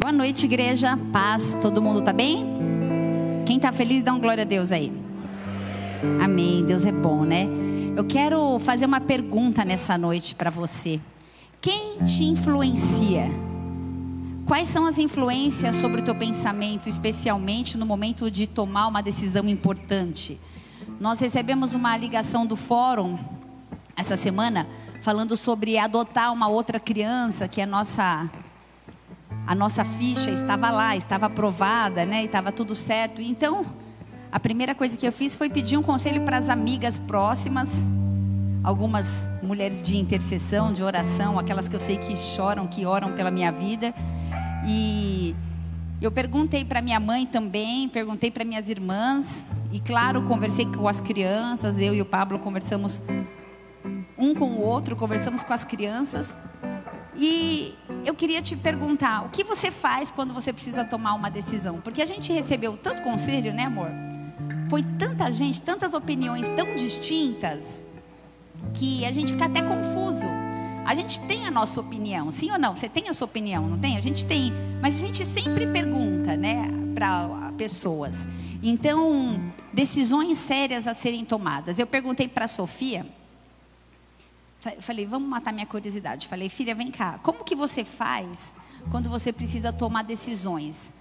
Boa noite, igreja. Paz. Todo mundo tá bem? Quem tá feliz, dá um glória a Deus aí. Amém. Deus é bom, né? Eu quero fazer uma pergunta nessa noite para você. Quem te influencia? Quais são as influências sobre o teu pensamento, especialmente no momento de tomar uma decisão importante? Nós recebemos uma ligação do fórum essa semana falando sobre adotar uma outra criança, que a nossa a nossa ficha estava lá, estava aprovada, né? Estava tudo certo. Então, a primeira coisa que eu fiz foi pedir um conselho para as amigas próximas, algumas mulheres de intercessão, de oração, aquelas que eu sei que choram, que oram pela minha vida. E eu perguntei para minha mãe também, perguntei para minhas irmãs, e claro, conversei com as crianças, eu e o Pablo conversamos um com o outro, conversamos com as crianças. E eu queria te perguntar, o que você faz quando você precisa tomar uma decisão? Porque a gente recebeu tanto conselho, né, amor? Foi tanta gente, tantas opiniões tão distintas, que a gente fica até confuso. A gente tem a nossa opinião, sim ou não? Você tem a sua opinião, não tem? A gente tem, mas a gente sempre pergunta, né, para pessoas. Então, decisões sérias a serem tomadas. Eu perguntei para a Sofia, falei, vamos matar minha curiosidade. Falei, filha, vem cá, como que você faz quando você precisa tomar decisões?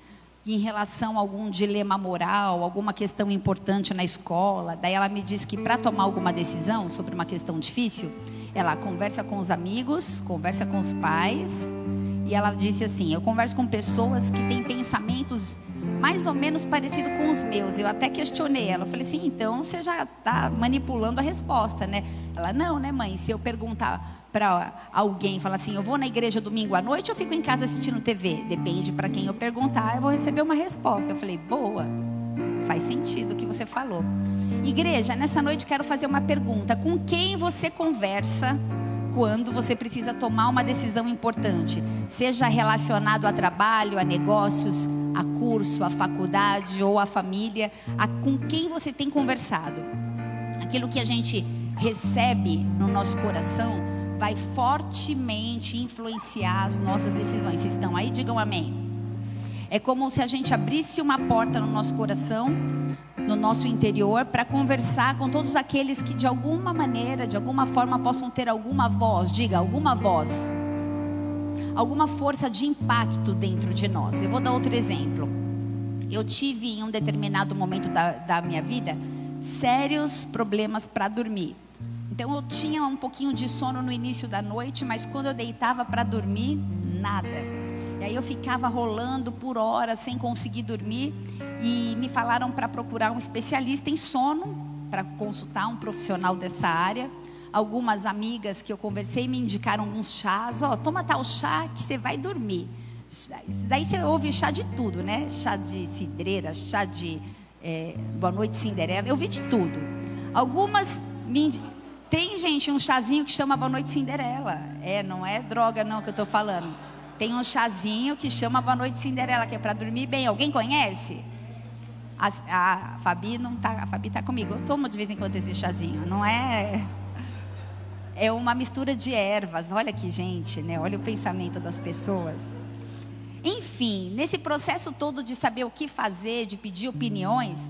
em relação a algum dilema moral, alguma questão importante na escola. Daí ela me disse que para tomar alguma decisão sobre uma questão difícil, ela conversa com os amigos, conversa com os pais. E ela disse assim: Eu converso com pessoas que têm pensamentos mais ou menos parecidos com os meus. Eu até questionei ela. Eu falei assim: Então você já está manipulando a resposta, né? Ela: Não, né, mãe? Se eu perguntar para alguém, falar assim: eu vou na igreja domingo à noite ou fico em casa assistindo TV? Depende para quem eu perguntar, eu vou receber uma resposta. Eu falei: boa, faz sentido o que você falou. Igreja, nessa noite quero fazer uma pergunta: com quem você conversa? Quando você precisa tomar uma decisão importante, seja relacionado a trabalho, a negócios, a curso, a faculdade ou a família, a com quem você tem conversado. Aquilo que a gente recebe no nosso coração vai fortemente influenciar as nossas decisões. Vocês estão aí? Digam amém. É como se a gente abrisse uma porta no nosso coração, no nosso interior, para conversar com todos aqueles que de alguma maneira, de alguma forma, possam ter alguma voz. Diga, alguma voz. Alguma força de impacto dentro de nós. Eu vou dar outro exemplo. Eu tive em um determinado momento da, da minha vida sérios problemas para dormir. Então eu tinha um pouquinho de sono no início da noite, mas quando eu deitava para dormir, nada. E aí eu ficava rolando por horas sem conseguir dormir e me falaram para procurar um especialista em sono, para consultar um profissional dessa área. Algumas amigas que eu conversei me indicaram alguns chás, ó, oh, toma tal chá que você vai dormir. Daí você ouve chá de tudo, né? Chá de cidreira, chá de é, Boa Noite Cinderela, eu vi de tudo. Algumas me tem, gente, um chazinho que chama Boa Noite Cinderela. É, não é droga não que eu estou falando. Tem um chazinho que chama Boa Noite Cinderela, que é para dormir bem. Alguém conhece? A, a Fabi não tá, a Fabi está comigo. Eu tomo de vez em quando esse chazinho. Não é é uma mistura de ervas. Olha aqui, gente, né? Olha o pensamento das pessoas. Enfim, nesse processo todo de saber o que fazer, de pedir opiniões,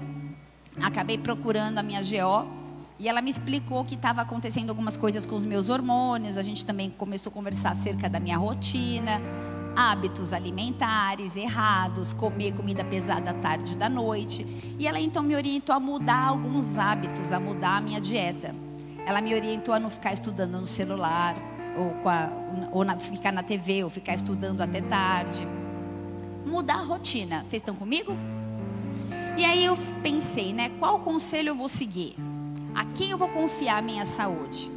acabei procurando a minha GO e ela me explicou que estava acontecendo algumas coisas com os meus hormônios. A gente também começou a conversar acerca da minha rotina, hábitos alimentares errados, comer comida pesada à tarde e da noite. E ela então me orientou a mudar alguns hábitos, a mudar a minha dieta. Ela me orientou a não ficar estudando no celular, ou, a, ou na, ficar na TV, ou ficar estudando até tarde. Mudar a rotina. Vocês estão comigo? E aí eu pensei, né? Qual conselho eu vou seguir? A quem eu vou confiar minha saúde?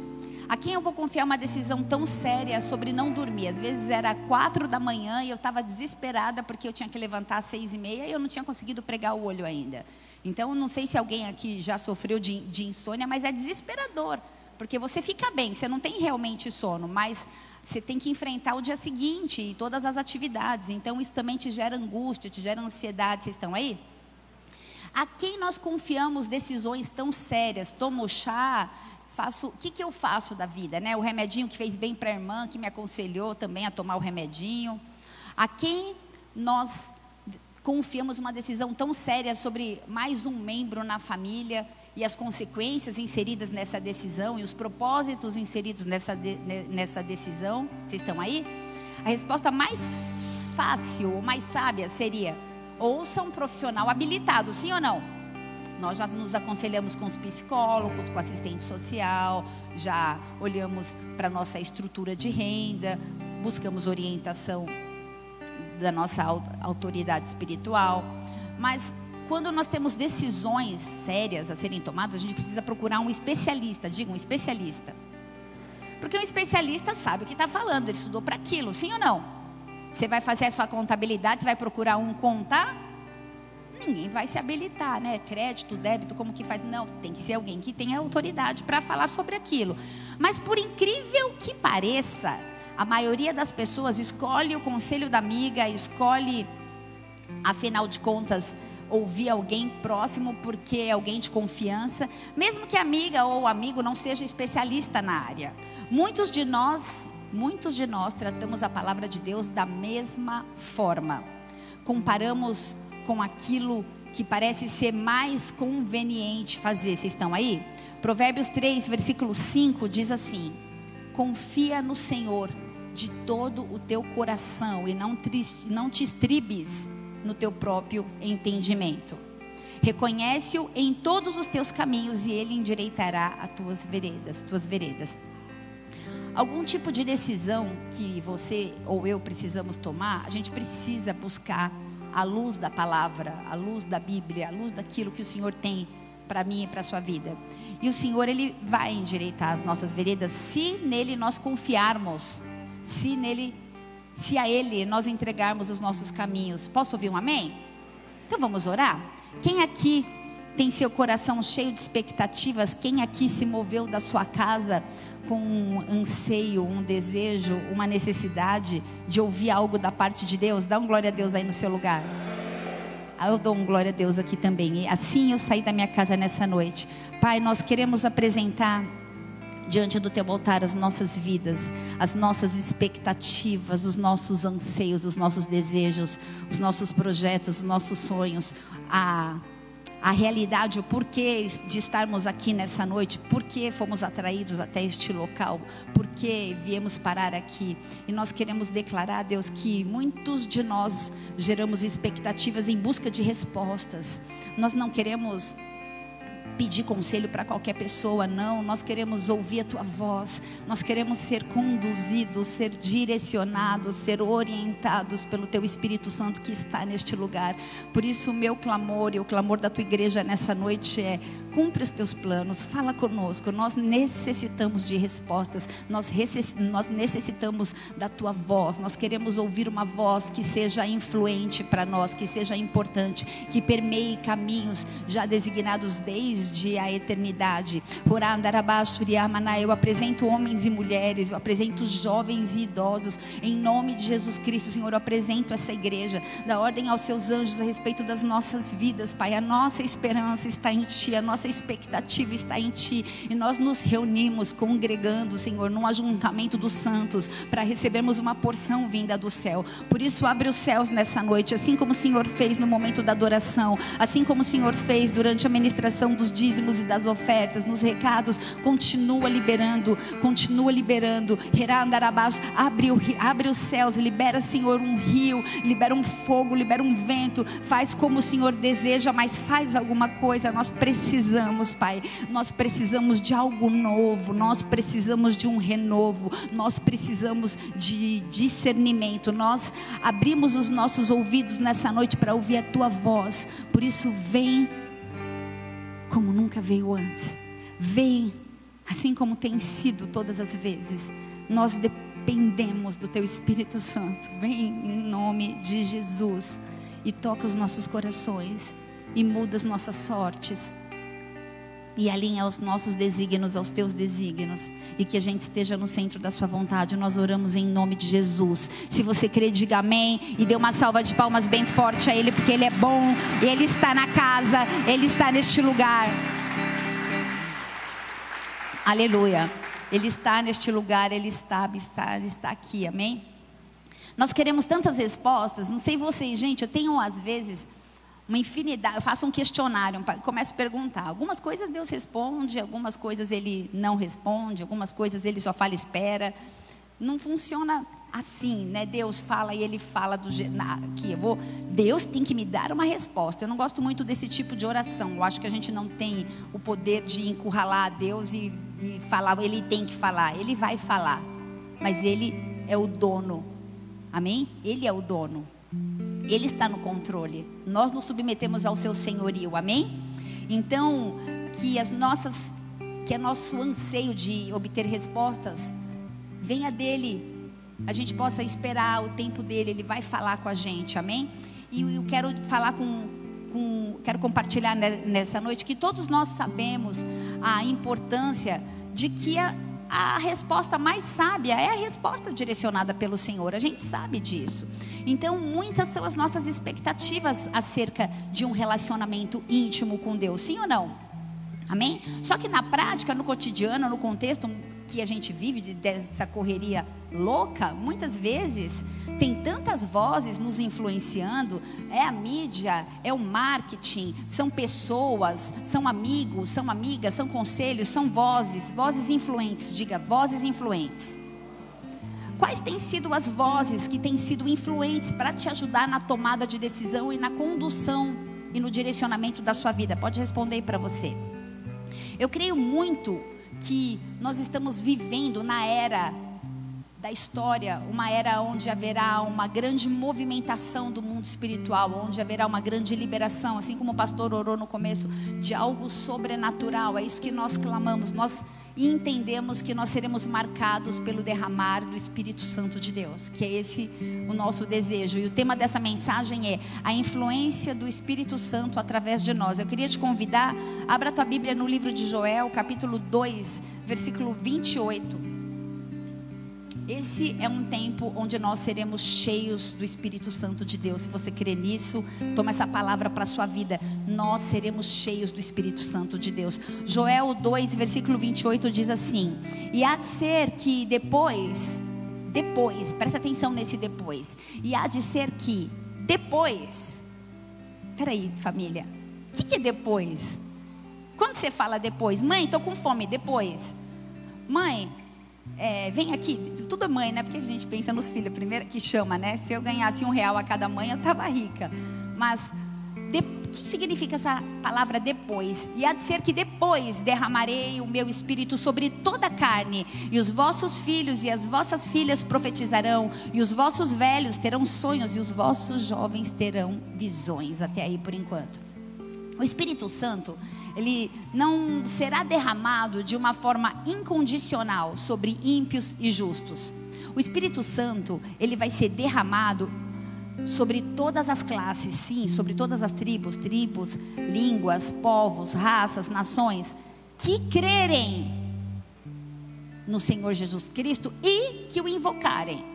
A quem eu vou confiar uma decisão tão séria sobre não dormir? Às vezes era quatro da manhã e eu estava desesperada porque eu tinha que levantar às seis e meia e eu não tinha conseguido pregar o olho ainda. Então, não sei se alguém aqui já sofreu de, de insônia, mas é desesperador. Porque você fica bem, você não tem realmente sono, mas você tem que enfrentar o dia seguinte e todas as atividades. Então, isso também te gera angústia, te gera ansiedade. Vocês estão aí? A quem nós confiamos decisões tão sérias? Tomo chá, faço, o que, que eu faço da vida, né? O remedinho que fez bem para a irmã, que me aconselhou também a tomar o remedinho. A quem nós confiamos uma decisão tão séria sobre mais um membro na família e as consequências inseridas nessa decisão e os propósitos inseridos nessa, de, nessa decisão? Vocês estão aí? A resposta mais fácil ou mais sábia seria: ouça um profissional habilitado, sim ou não? Nós já nos aconselhamos com os psicólogos, com assistente social, já olhamos para a nossa estrutura de renda, buscamos orientação da nossa autoridade espiritual. Mas quando nós temos decisões sérias a serem tomadas, a gente precisa procurar um especialista, diga um especialista. Porque um especialista sabe o que está falando, ele estudou para aquilo, sim ou não? Você vai fazer a sua contabilidade, você vai procurar um contar? Ninguém vai se habilitar, né? Crédito, débito, como que faz? Não, tem que ser alguém que tenha autoridade para falar sobre aquilo. Mas por incrível que pareça, a maioria das pessoas escolhe o conselho da amiga, escolhe, afinal de contas, ouvir alguém próximo porque é alguém de confiança, mesmo que a amiga ou amigo não seja especialista na área. Muitos de nós, muitos de nós tratamos a palavra de Deus da mesma forma. Comparamos com aquilo que parece ser mais conveniente fazer. Vocês estão aí? Provérbios 3, versículo 5 diz assim: Confia no Senhor de todo o teu coração e não, triste, não te estribes no teu próprio entendimento. Reconhece-o em todos os teus caminhos e ele endireitará as tuas veredas, tuas veredas. Algum tipo de decisão que você ou eu precisamos tomar, a gente precisa buscar a luz da palavra, a luz da Bíblia, a luz daquilo que o Senhor tem para mim e para a sua vida. E o Senhor, Ele vai endireitar as nossas veredas se nele nós confiarmos se nele, se a ele nós entregarmos os nossos caminhos. Posso ouvir um amém? Então vamos orar? Quem aqui tem seu coração cheio de expectativas? Quem aqui se moveu da sua casa com um anseio, um desejo, uma necessidade de ouvir algo da parte de Deus? Dá um glória a Deus aí no seu lugar. Ah, eu dou um glória a Deus aqui também. E assim eu saí da minha casa nessa noite. Pai, nós queremos apresentar diante do teu altar as nossas vidas, as nossas expectativas, os nossos anseios, os nossos desejos, os nossos projetos, os nossos sonhos, a a realidade, o porquê de estarmos aqui nessa noite, porquê fomos atraídos até este local, porquê viemos parar aqui. E nós queremos declarar, Deus, que muitos de nós geramos expectativas em busca de respostas. Nós não queremos pedir conselho para qualquer pessoa, não. Nós queremos ouvir a tua voz, nós queremos ser conduzidos, ser direcionados, ser orientados pelo teu Espírito Santo que está neste lugar. Por isso, o meu clamor e o clamor da tua igreja nessa noite é: cumpre os teus planos, fala conosco. Nós necessitamos de respostas, nós, necessitamos da tua voz. Nós queremos ouvir uma voz que seja influente para nós, que seja importante, que permeie caminhos já designados desde a eternidade. Eu apresento homens e mulheres, eu apresento jovens e idosos, em nome de Jesus Cristo, Senhor. Eu apresento essa igreja, da ordem aos seus anjos a respeito das nossas vidas, Pai. A nossa esperança está em Ti, a nossa nossa expectativa está em Ti. E nós nos reunimos congregando, Senhor, num ajuntamento dos santos, para recebermos uma porção vinda do céu. Por isso, abre os céus nessa noite, assim como o Senhor fez no momento da adoração, assim como o Senhor fez durante a ministração dos dízimos e das ofertas, nos recados, continua liberando, continua liberando. Abre, o, abre os céus, libera, Senhor, um rio, libera um fogo, libera um vento, faz como o Senhor deseja, mas faz alguma coisa. Nós precisamos precisamos, Pai. Nós precisamos de algo novo, nós precisamos de um renovo, nós precisamos de discernimento. Nós abrimos os nossos ouvidos nessa noite para ouvir a tua voz. Por isso, vem como nunca veio antes. Vem assim como tem sido todas as vezes. Nós dependemos do teu Espírito Santo. Vem em nome de Jesus e toca os nossos corações e muda as nossas sortes e alinha os nossos desígnios aos teus desígnios e que a gente esteja no centro da sua vontade. Nós oramos em nome de Jesus. Se você crê, diga amém e dê uma salva de palmas bem forte a ele porque ele é bom, ele está na casa, ele está neste lugar. Aleluia. Ele está neste lugar, ele está, ele está, ele está aqui. Amém. Nós queremos tantas respostas, não sei vocês, gente, eu tenho às vezes uma infinidade, eu faço um questionário, começo a perguntar. Algumas coisas Deus responde, algumas coisas Ele não responde, algumas coisas Ele só fala espera. Não funciona assim, né? Deus fala e Ele fala do que eu vou. Deus tem que me dar uma resposta. Eu não gosto muito desse tipo de oração. Eu acho que a gente não tem o poder de encurralar a Deus e, e falar. Ele tem que falar. Ele vai falar, mas Ele é o dono. Amém? Ele é o dono. Ele está no controle. Nós nos submetemos ao seu senhorio. Amém? Então, que as nossas que é nosso anseio de obter respostas venha dele. A gente possa esperar o tempo dele, ele vai falar com a gente. Amém? E eu quero falar com, com quero compartilhar nessa noite que todos nós sabemos a importância de que a a resposta mais sábia é a resposta direcionada pelo Senhor. A gente sabe disso. Então, muitas são as nossas expectativas acerca de um relacionamento íntimo com Deus. Sim ou não? Amém? Só que na prática, no cotidiano, no contexto que a gente vive de, dessa correria louca, muitas vezes tem tantas vozes nos influenciando, é a mídia, é o marketing, são pessoas, são amigos, são amigas, são conselhos, são vozes, vozes influentes, diga, vozes influentes. Quais têm sido as vozes que têm sido influentes para te ajudar na tomada de decisão e na condução e no direcionamento da sua vida? Pode responder para você. Eu creio muito que nós estamos vivendo na era da história, uma era onde haverá uma grande movimentação do mundo espiritual, onde haverá uma grande liberação, assim como o pastor orou no começo, de algo sobrenatural. É isso que nós clamamos. Nós entendemos que nós seremos marcados pelo derramar do Espírito Santo de Deus, que é esse o nosso desejo. E o tema dessa mensagem é a influência do Espírito Santo através de nós. Eu queria te convidar, abra tua Bíblia no livro de Joel, capítulo 2, versículo 28. Esse é um tempo onde nós seremos cheios do Espírito Santo de Deus. Se você crê nisso, toma essa palavra para a sua vida. Nós seremos cheios do Espírito Santo de Deus. Joel 2, versículo 28 diz assim: E há de ser que depois, depois, presta atenção nesse depois. E há de ser que depois, peraí, família, o que, que é depois? Quando você fala depois, mãe, estou com fome, depois. Mãe, é, vem aqui, tudo é mãe, né? Porque a gente pensa nos filhos, primeiro que chama, né? Se eu ganhasse um real a cada mãe, eu estava rica. Mas o que significa essa palavra depois? E há de ser que depois derramarei o meu espírito sobre toda a carne, e os vossos filhos e as vossas filhas profetizarão, e os vossos velhos terão sonhos, e os vossos jovens terão visões. Até aí por enquanto. O Espírito Santo, ele não será derramado de uma forma incondicional sobre ímpios e justos. O Espírito Santo, ele vai ser derramado sobre todas as classes, sim, sobre todas as tribos, tribos, línguas, povos, raças, nações que crerem no Senhor Jesus Cristo e que o invocarem.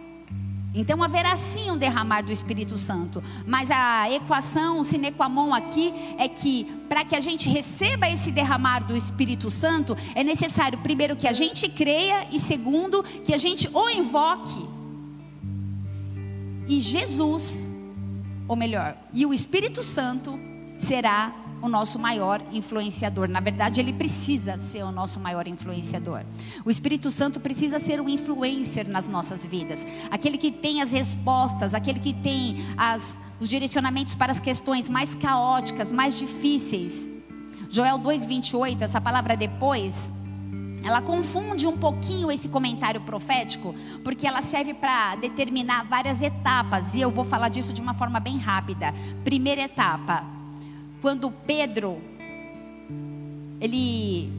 Então haverá sim um derramar do Espírito Santo, mas a equação sine qua non aqui é que para que a gente receba esse derramar do Espírito Santo, é necessário primeiro que a gente creia e segundo que a gente o invoque. E Jesus, ou melhor, e o Espírito Santo será o nosso maior influenciador. Na verdade, ele precisa ser o nosso maior influenciador. O Espírito Santo precisa ser um influencer nas nossas vidas, aquele que tem as respostas, aquele que tem as, os direcionamentos para as questões mais caóticas, mais difíceis. Joel 2:28, essa palavra depois, ela confunde um pouquinho esse comentário profético, porque ela serve para determinar várias etapas, e eu vou falar disso de uma forma bem rápida. Primeira etapa, quando Pedro ele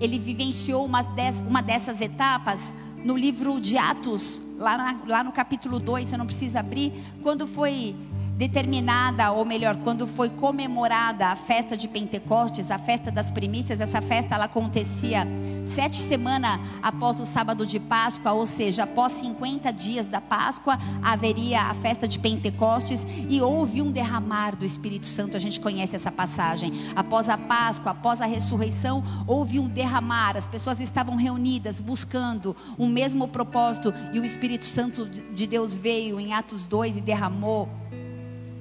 ele vivenciou uma, des, uma dessas etapas no livro de Atos, lá, na, lá no capítulo 2, você não precisa abrir, quando foi determinada, ou melhor, quando foi comemorada a festa de Pentecostes, a festa das primícias, essa festa ela acontecia sete semanas após o sábado de Páscoa, ou seja, após 50 dias da Páscoa, haveria a festa de Pentecostes e houve um derramar do Espírito Santo. A gente conhece essa passagem. Após a Páscoa, após a ressurreição, houve um derramar. As pessoas estavam reunidas buscando o mesmo propósito e o Espírito Santo de Deus veio em Atos 2 e derramou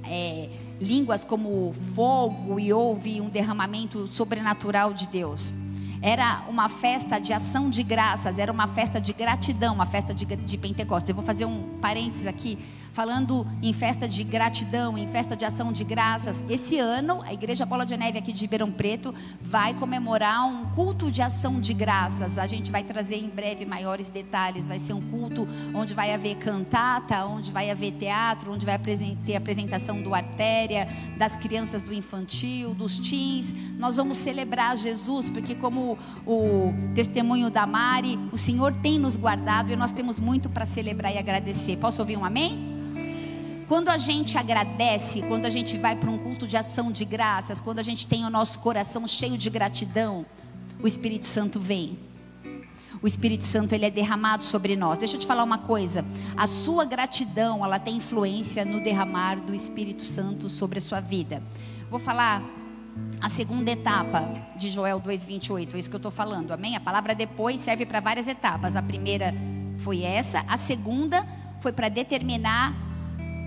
é, línguas como fogo e houve um derramamento sobrenatural de Deus. Era uma festa de ação de graças, era uma festa de gratidão, uma festa de, de Pentecostes. Eu vou fazer um parênteses aqui falando em festa de gratidão, em festa de ação de graças. Esse ano, a Igreja Bola de Neve aqui de Ribeirão Preto vai comemorar um culto de ação de graças. A gente vai trazer em breve maiores detalhes. Vai ser um culto onde vai haver cantata, onde vai haver teatro, onde vai ter apresentação do artéria, das crianças do infantil, dos teens. Nós vamos celebrar Jesus, porque como o testemunho da Mari, o Senhor tem nos guardado e nós temos muito para celebrar e agradecer. Posso ouvir um amém? Quando a gente agradece, quando a gente vai para um culto de ação de graças, quando a gente tem o nosso coração cheio de gratidão, o Espírito Santo vem. O Espírito Santo ele é derramado sobre nós. Deixa eu te falar uma coisa. A sua gratidão, ela tem influência no derramar do Espírito Santo sobre a sua vida. Vou falar a segunda etapa de Joel 2:28, é isso que eu estou falando. Amém? A palavra depois serve para várias etapas. A primeira foi essa, a segunda foi para determinar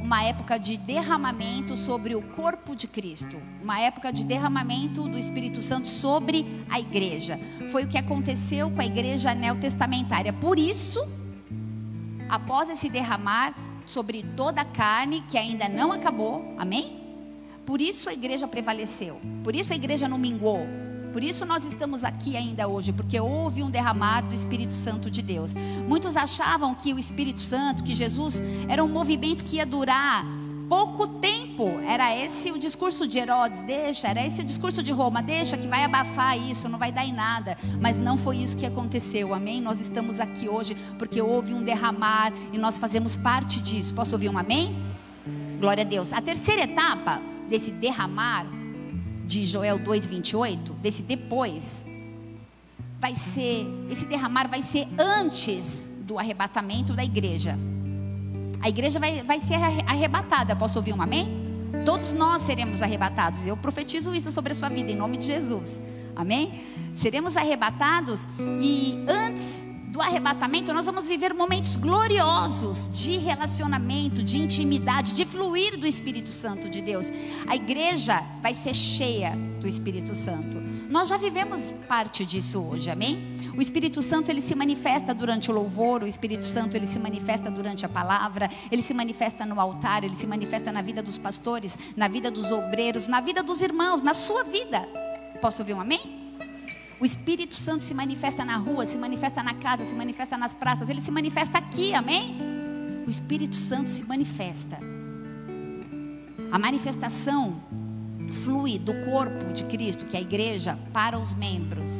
uma época de derramamento sobre o corpo de Cristo, uma época de derramamento do Espírito Santo sobre a igreja. Foi o que aconteceu com a igreja neotestamentária. Por isso, após esse derramar sobre toda a carne, que ainda não acabou, amém? Por isso a igreja prevaleceu, por isso a igreja não minguou, por isso nós estamos aqui ainda hoje, porque houve um derramar do Espírito Santo de Deus. Muitos achavam que o Espírito Santo, que Jesus, era um movimento que ia durar pouco tempo. Era esse o discurso de Herodes, deixa, era esse o discurso de Roma, deixa que vai abafar isso, não vai dar em nada. Mas não foi isso que aconteceu, amém? Nós estamos aqui hoje porque houve um derramar e nós fazemos parte disso. Posso ouvir um amém? Glória a Deus. A terceira etapa desse derramar de Joel 2:28, desse depois, vai ser esse derramar vai ser antes do arrebatamento da igreja. A igreja vai, vai ser arrebatada. Posso ouvir um amém? Todos nós seremos arrebatados. Eu profetizo isso sobre a sua vida em nome de Jesus. Amém? Seremos arrebatados e antes do arrebatamento, nós vamos viver momentos gloriosos de relacionamento, de intimidade, de fluir do Espírito Santo de Deus. A igreja vai ser cheia do Espírito Santo. Nós já vivemos parte disso hoje, amém? O Espírito Santo ele se manifesta durante o louvor, o Espírito Santo ele se manifesta durante a palavra, ele se manifesta no altar, ele se manifesta na vida dos pastores, na vida dos obreiros, na vida dos irmãos, na sua vida. Posso ouvir um amém? O Espírito Santo se manifesta na rua, se manifesta na casa, se manifesta nas praças, ele se manifesta aqui, amém? O Espírito Santo se manifesta. A manifestação flui do corpo de Cristo, que é a igreja, para os membros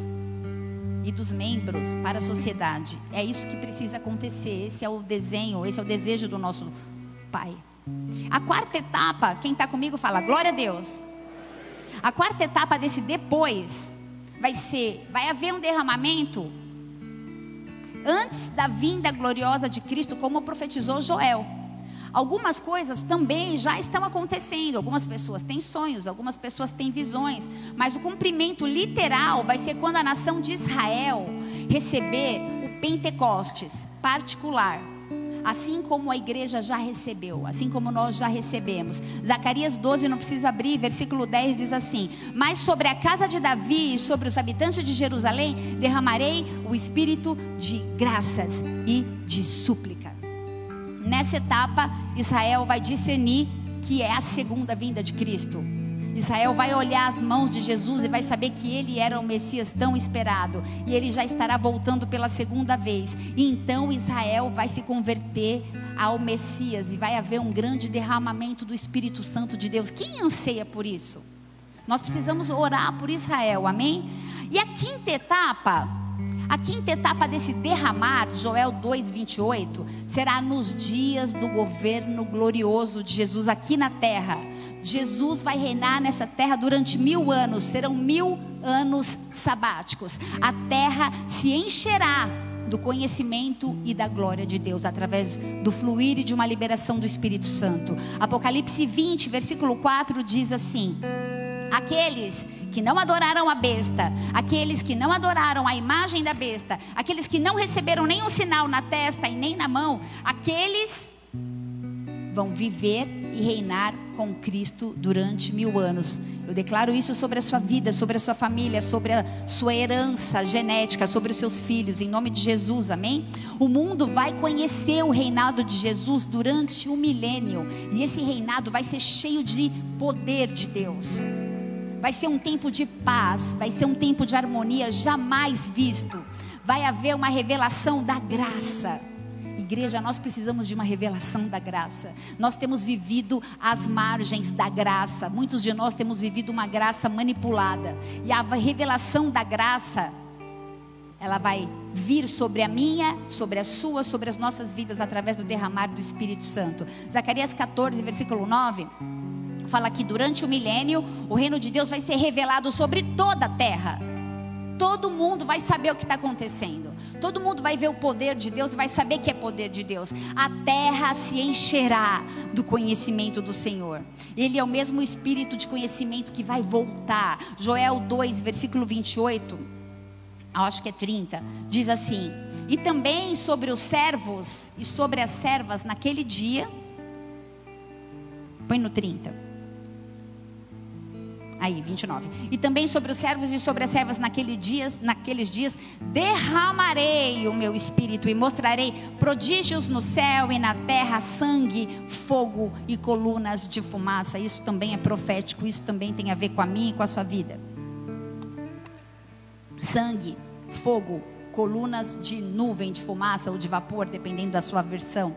e dos membros para a sociedade. É isso que precisa acontecer. Esse é o desenho, esse é o desejo do nosso Pai. A quarta etapa, quem está comigo fala glória a Deus. A quarta etapa desse depois vai ser, vai haver um derramamento antes da vinda gloriosa de Cristo, como profetizou Joel. Algumas coisas também já estão acontecendo. Algumas pessoas têm sonhos, algumas pessoas têm visões, mas o cumprimento literal vai ser quando a nação de Israel receber o Pentecostes particular assim como a igreja já recebeu, assim como nós já recebemos. Zacarias 12, não precisa abrir, versículo 10 diz assim: Mas sobre a casa de Davi e sobre os habitantes de Jerusalém derramarei o espírito de graças e de súplica. Nessa etapa, Israel vai discernir que é a segunda vinda de Cristo. Israel vai olhar as mãos de Jesus e vai saber que ele era o Messias tão esperado e ele já estará voltando pela segunda vez. E então Israel vai se converter ao Messias e vai haver um grande derramamento do Espírito Santo de Deus. Quem anseia por isso? Nós precisamos orar por Israel, amém? E a quinta etapa, A quinta etapa desse derramar, Joel 2:28, será nos dias do governo glorioso de Jesus aqui na terra. Jesus vai reinar nessa terra durante mil anos, serão mil anos sabáticos. A terra se encherá do conhecimento e da glória de Deus, através do fluir e de uma liberação do Espírito Santo. Apocalipse 20, versículo 4 diz assim: Aqueles que não adoraram a besta, aqueles que não adoraram a imagem da besta, aqueles que não receberam nenhum sinal na testa e nem na mão, aqueles vão viver e reinar com Cristo durante mil anos. Eu declaro isso sobre a sua vida, sobre a sua família, sobre a sua herança genética, sobre os seus filhos, em nome de Jesus, amém? O mundo vai conhecer o reinado de Jesus durante um milênio, e esse reinado vai ser cheio de poder de Deus. Vai ser um tempo de paz, vai ser um tempo de harmonia jamais visto. Vai haver uma revelação da graça. Igreja, nós precisamos de uma revelação da graça. Nós temos vivido às margens da graça. Muitos de nós temos vivido uma graça manipulada. E a revelação da graça, ela vai vir sobre a minha, sobre a sua, sobre as nossas vidas através do derramar do Espírito Santo. Zacarias 14, versículo 9 fala que durante o milênio o reino de Deus vai ser revelado sobre toda a terra. Todo mundo vai saber o que está acontecendo. Todo mundo vai ver o poder de Deus e vai saber que é poder de Deus. A terra se encherá do conhecimento do Senhor. Ele é o mesmo espírito de conhecimento que vai voltar. Joel 2, versículo 28, acho que é 30, diz assim: E também sobre os servos e sobre as servas naquele dia. Põe no 30. Aí, 29. E também sobre os servos e sobre as servas naquele dias, naqueles dias derramarei o meu espírito e mostrarei prodígios no céu e na terra, sangue, fogo e colunas de fumaça. Isso também é profético, isso também tem a ver com a minha e com a sua vida. Sangue, fogo, colunas de nuvem de fumaça ou de vapor, dependendo da sua versão.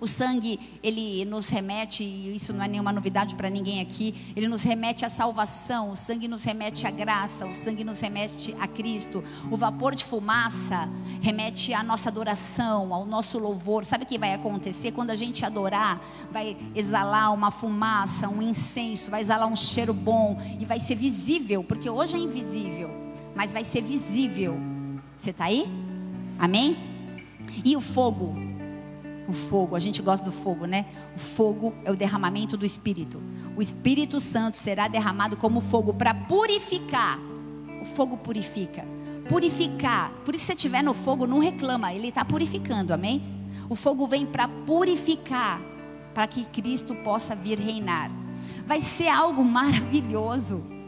O sangue, ele nos remete, e isso não é nenhuma novidade para ninguém aqui, ele nos remete à salvação, o sangue nos remete à graça, o sangue nos remete a Cristo. O vapor de fumaça remete à nossa adoração, ao nosso louvor. Sabe o que vai acontecer? Quando a gente adorar, vai exalar uma fumaça, um incenso, vai exalar um cheiro bom e vai ser visível, porque hoje é invisível, mas vai ser visível. Você está aí? Amém? E o fogo? O fogo. A gente gosta do fogo, né? O fogo é o derramamento do Espírito. O Espírito Santo será derramado como fogo para purificar. O fogo purifica. Purificar. Por isso, se você estiver no fogo, não reclama. Ele está purificando, amém? O fogo vem para purificar, para que Cristo possa vir reinar. Vai ser algo maravilhoso.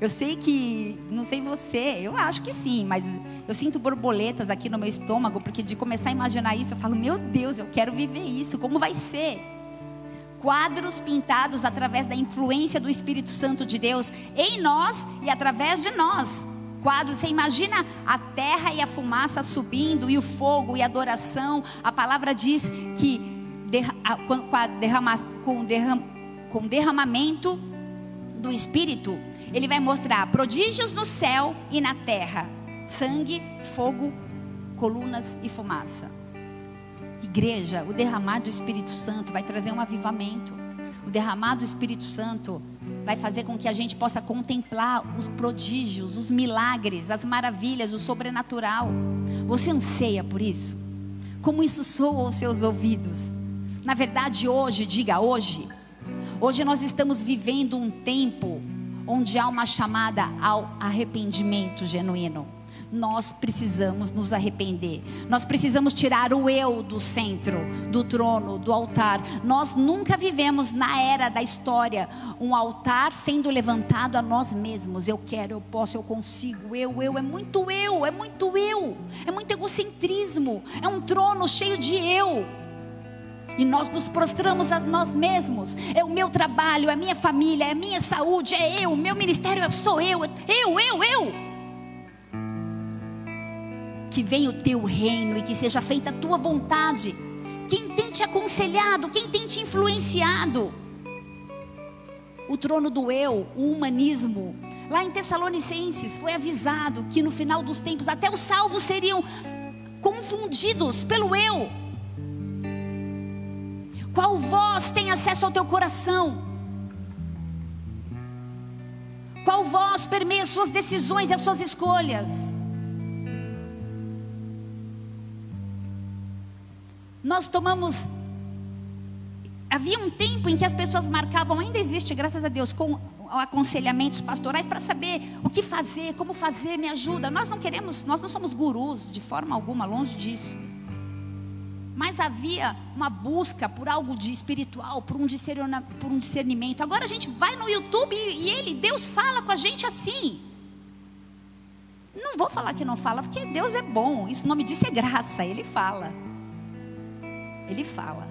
Eu sei que, não sei você, eu acho que sim, mas eu sinto borboletas aqui no meu estômago, porque de começar a imaginar isso, eu falo, meu Deus, eu quero viver isso, como vai ser? Quadros pintados através da influência do Espírito Santo de Deus em nós e através de nós. Quadros, você imagina a terra e a fumaça subindo, e o fogo e a adoração. A palavra diz que derrama, com, derram, com derramamento do Espírito, ele vai mostrar prodígios no céu e na terra: sangue, fogo, colunas e fumaça. Igreja, o derramar do Espírito Santo vai trazer um avivamento. O derramar do Espírito Santo vai fazer com que a gente possa contemplar os prodígios, os milagres, as maravilhas, o sobrenatural. Você anseia por isso? Como isso soa aos seus ouvidos? Na verdade, hoje, diga hoje, hoje nós estamos vivendo um tempo onde há uma chamada ao arrependimento genuíno. Nós precisamos nos arrepender. Nós precisamos tirar o eu do centro, do trono, do altar. Nós nunca vivemos na era da história um altar sendo levantado a nós mesmos. Eu quero, eu posso, eu consigo. Eu, eu, é muito eu, é muito eu. É muito egocentrismo. É um trono cheio de eu e nós nos prostramos a nós mesmos. É o meu trabalho, é a minha família, é a minha saúde, é eu, o meu ministério sou eu, eu, eu, eu. Que venha o teu reino e que seja feita a tua vontade. Quem tem te aconselhado, quem tem te influenciado? O trono do eu, o humanismo, Lá em Tessalonicenses foi avisado que no final dos tempos até os salvos seriam confundidos pelo eu. Qual voz tem acesso ao teu coração? Qual voz permeia as suas decisões e as suas escolhas? Nós tomamos. Havia um tempo em que as pessoas marcavam, ainda existe, graças a Deus, com aconselhamentos pastorais para saber o que fazer, como fazer, me ajuda. Nós não queremos, nós não somos gurus de forma alguma, longe disso. Mas havia uma busca por algo de espiritual, por um, por um discernimento. Agora a gente vai no YouTube e, ele, Deus fala com a gente assim. Não vou falar que não fala, porque Deus é bom. Isso o nome disso é graça. Ele fala. Ele fala.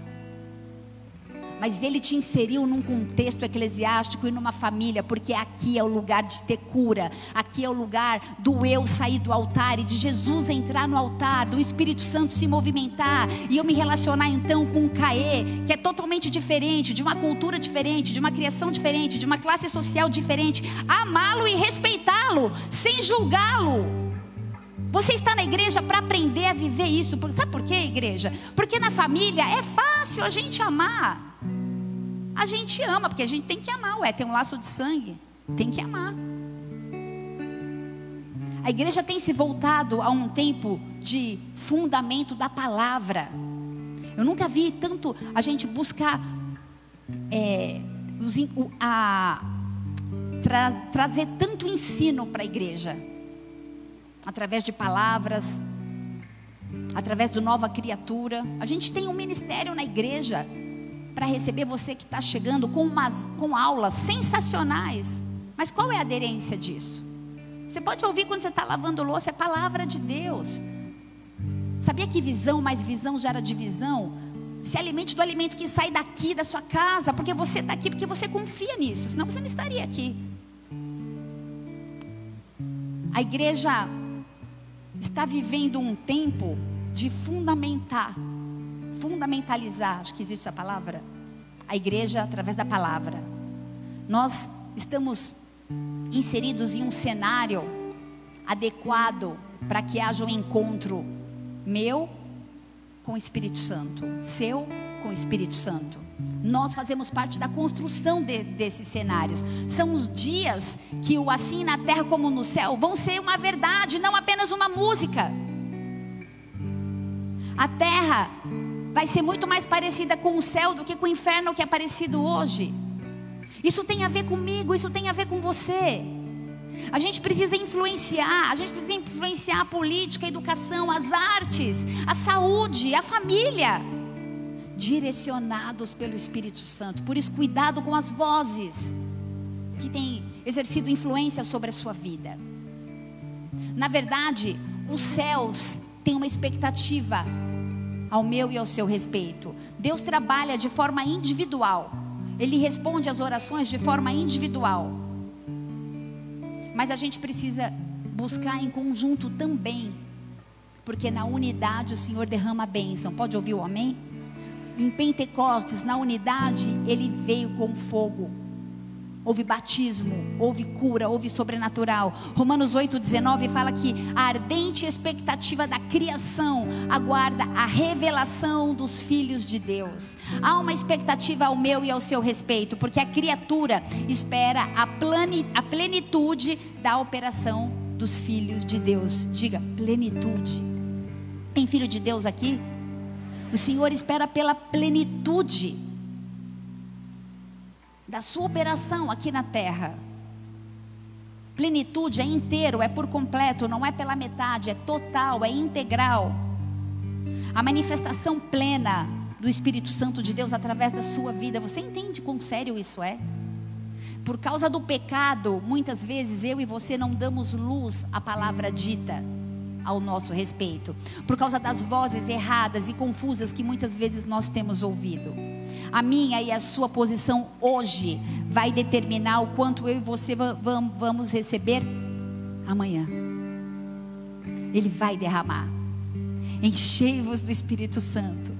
Mas ele te inseriu num contexto eclesiástico e numa família, porque aqui é o lugar de ter cura, aqui é o lugar do eu sair do altar e de Jesus entrar no altar, do Espírito Santo se movimentar e eu me relacionar então com o Caê, que é totalmente diferente, de uma cultura diferente, de uma criação diferente, de uma classe social diferente, amá-lo e respeitá-lo, sem julgá-lo. Você está na igreja para aprender a viver isso. Sabe por quê, igreja? Porque na família é fácil a gente amar. A gente ama, porque a gente tem que amar, ué, tem um laço de sangue. Tem que amar. A igreja tem se voltado a um tempo de fundamento da palavra. Eu nunca vi tanto a gente buscar é, a, tra, trazer tanto ensino para a igreja através de palavras, através de nova criatura. A gente tem um ministério na igreja para receber você que está chegando com, umas, com aulas sensacionais. Mas qual é a aderência disso? Você pode ouvir quando você está lavando louça, é palavra de Deus. Sabia que visão mais visão gera divisão? Se alimente do alimento que sai daqui da sua casa, porque você está aqui, porque você confia nisso, senão você não estaria aqui. A igreja está vivendo um tempo de fundamentar, fundamentalizar, acho que existe essa palavra, a igreja através da palavra. Nós estamos inseridos em um cenário adequado para que haja um encontro meu com o Espírito Santo, seu com o Espírito Santo. Nós fazemos parte da construção de, desses cenários. São os dias que o assim na terra como no céu vão ser uma verdade, não apenas uma música. A terra vai ser muito mais parecida com o céu do que com o inferno que é parecido hoje. Isso tem a ver comigo, isso tem a ver com você. A gente precisa influenciar, a gente precisa influenciar a política, a educação, as artes, a saúde, a família direcionados pelo Espírito Santo. Por isso, cuidado com as vozes que têm exercido influência sobre a sua vida. Na verdade, os céus têm uma expectativa ao meu e ao seu respeito. Deus trabalha de forma individual. Ele responde às orações de forma individual. Mas a gente precisa buscar em conjunto também. Porque na unidade o Senhor derrama a bênção. Pode ouvir o amém? Em Pentecostes, na unidade, ele veio com fogo. Houve batismo, houve cura, houve sobrenatural. Romanos 8,19 fala que a ardente expectativa da criação aguarda a revelação dos filhos de Deus. Há uma expectativa ao meu e ao seu respeito, porque a criatura espera a, a plenitude da operação dos filhos de Deus. Diga, plenitude. Tem filho de Deus aqui? O Senhor espera pela plenitude da sua operação aqui na terra. Plenitude é inteiro, é por completo, não é pela metade, é total, é integral. A manifestação plena do Espírito Santo de Deus através da sua vida, você entende quão sério isso é? Por causa do pecado, muitas vezes eu e você não damos luz à palavra dita ao nosso respeito, por causa das vozes erradas e confusas que muitas vezes nós temos ouvido. A minha e a sua posição hoje vai determinar o quanto eu e você vamos receber amanhã. Ele vai derramar. Enchei-vos do Espírito Santo.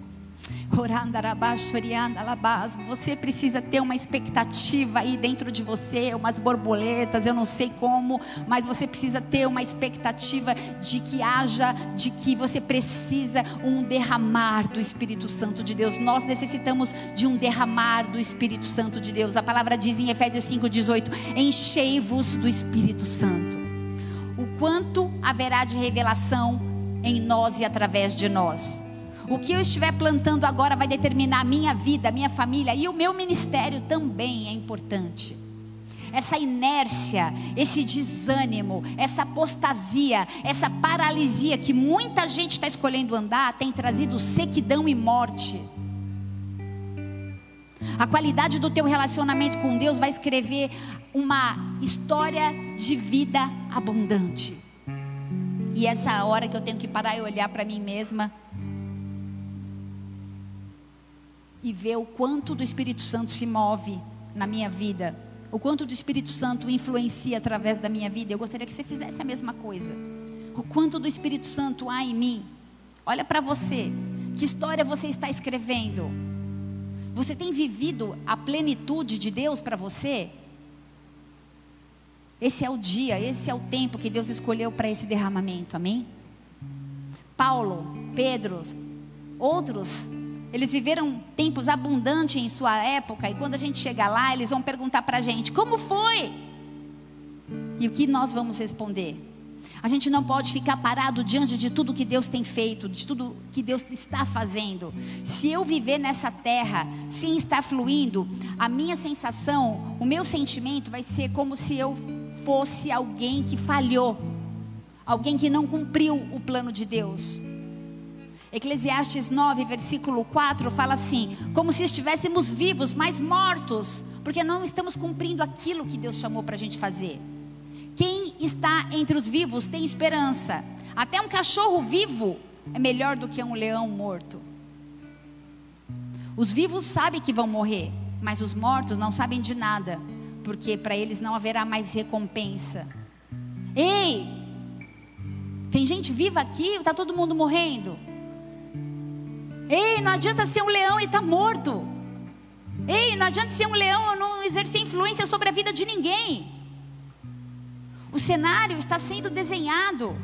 Você precisa ter uma expectativa aí dentro de você, umas borboletas, eu não sei como, mas você precisa ter uma expectativa de que haja, de que você precisa um derramar do Espírito Santo de Deus. Nós necessitamos de um derramar do Espírito Santo de Deus. A palavra diz em Efésios 5:18: "Enchei-vos do Espírito Santo". O quanto haverá de revelação em nós e através de nós. O que eu estiver plantando agora vai determinar a minha vida, a minha família e o meu ministério também é importante. Essa inércia, esse desânimo, essa apostasia, essa paralisia que muita gente está escolhendo andar tem trazido sequidão e morte. A qualidade do teu relacionamento com Deus vai escrever uma história de vida abundante. E essa hora que eu tenho que parar e olhar para mim mesma e ver o quanto do Espírito Santo se move na minha vida, o quanto do Espírito Santo influencia através da minha vida. Eu gostaria que você fizesse a mesma coisa. O quanto do Espírito Santo há em mim. Olha para você. Que história você está escrevendo? Você tem vivido a plenitude de Deus para você? Esse é o dia, esse é o tempo que Deus escolheu para esse derramamento, amém? Paulo, Pedro, outros eles viveram tempos abundantes em sua época, e quando a gente chegar lá, eles vão perguntar para a gente: como foi? E o que nós vamos responder? A gente não pode ficar parado diante de tudo que Deus tem feito, de tudo que Deus está fazendo. Se eu viver nessa terra sem estar fluindo, a minha sensação, o meu sentimento vai ser como se eu fosse alguém que falhou, alguém que não cumpriu o plano de Deus. Eclesiastes 9, versículo 4 fala assim: como se estivéssemos vivos, mas mortos, porque não estamos cumprindo aquilo que Deus chamou para a gente fazer. Quem está entre os vivos tem esperança. Até um cachorro vivo é melhor do que um leão morto. Os vivos sabem que vão morrer, mas os mortos não sabem de nada, porque para eles não haverá mais recompensa. Ei! Tem gente viva aqui, está todo mundo morrendo. Ei, não adianta ser um leão e estar tá morto. Ei, não adianta ser um leão e não exercer influência sobre a vida de ninguém. O cenário está sendo desenhado,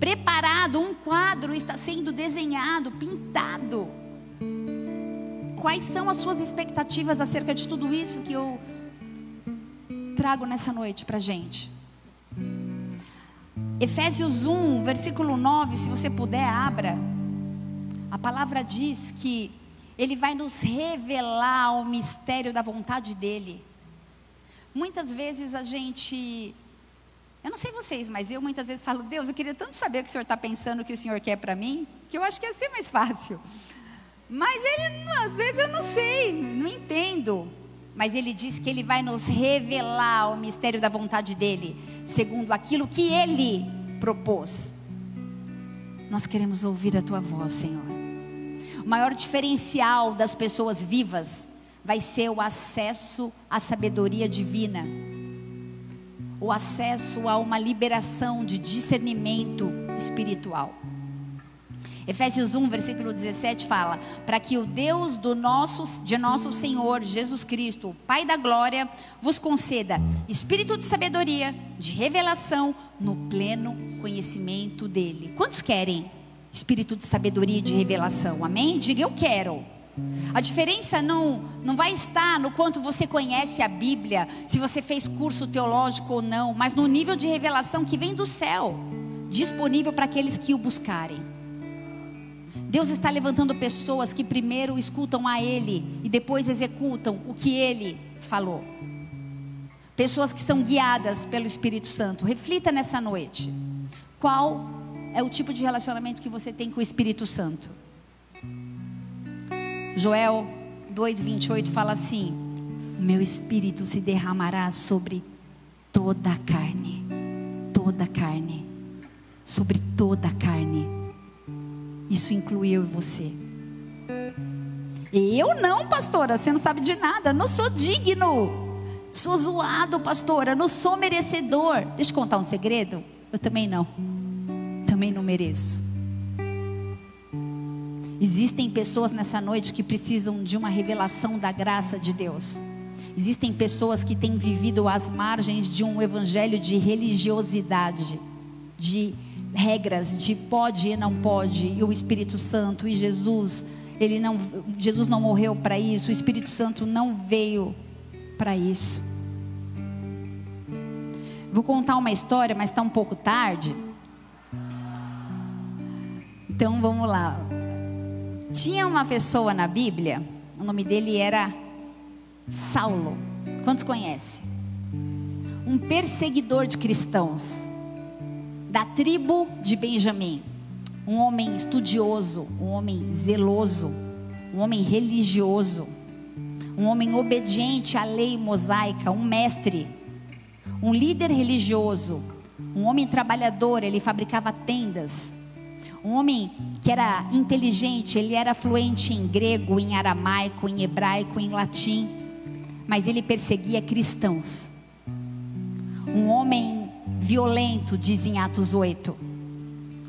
preparado, um quadro está sendo desenhado, pintado. Quais são as suas expectativas acerca de tudo isso que eu trago nessa noite para gente? Efésios 1, versículo 9, se você puder, abra. A palavra diz que Ele vai nos revelar o mistério da vontade dEle. Muitas vezes a gente. Eu não sei vocês, mas eu muitas vezes falo, Deus, eu queria tanto saber o que o Senhor está pensando, o que o Senhor quer para mim, que eu acho que ia ser mais fácil. Mas Ele, às vezes, eu não sei, não entendo. Mas Ele diz que Ele vai nos revelar o mistério da vontade dEle, segundo aquilo que Ele propôs. Nós queremos ouvir a Tua voz, Senhor. O maior diferencial das pessoas vivas vai ser o acesso à sabedoria divina, o acesso a uma liberação de discernimento espiritual. Efésios 1, versículo 17 fala: "Para que o Deus do nosso de nosso Senhor Jesus Cristo, o Pai da glória, vos conceda espírito de sabedoria, de revelação no pleno conhecimento dele." Quantos querem espírito de sabedoria e de revelação. Amém? Diga eu quero. A diferença não, não vai estar no quanto você conhece a Bíblia, se você fez curso teológico ou não, mas no nível de revelação que vem do céu, disponível para aqueles que o buscarem. Deus está levantando pessoas que primeiro escutam a Ele e depois executam o que Ele falou. Pessoas que são guiadas pelo Espírito Santo. Reflita nessa noite. Qual é o tipo de relacionamento que você tem com o Espírito Santo. Joel 2:28 fala assim: "O meu espírito se derramará sobre toda a carne, toda a carne, sobre toda a carne". Isso inclui eu e você. Eu não, pastora, você não sabe de nada, não sou digno. Sou zoado, pastora, não sou merecedor. Deixa eu contar um segredo. Eu também não também não mereço. Existem pessoas nessa noite que precisam de uma revelação da graça de Deus. Existem pessoas que têm vivido às margens de um evangelho de religiosidade, de regras, de pode e não pode, e o Espírito Santo e Jesus, ele não, Jesus não morreu para isso, o Espírito Santo não veio para isso. Vou contar uma história, mas está um pouco tarde. Então vamos lá. Tinha uma pessoa na Bíblia, o nome dele era Saulo. Quantos conhecem? Um perseguidor de cristãos, da tribo de Benjamim. Um homem estudioso, um homem zeloso, um homem religioso, um homem obediente à lei mosaica, um mestre, um líder religioso, um homem trabalhador, ele fabricava tendas um homem que era inteligente, ele era fluente em grego, em aramaico, em hebraico, em latim, mas ele perseguia cristãos. Um homem violento, diz em Atos 8.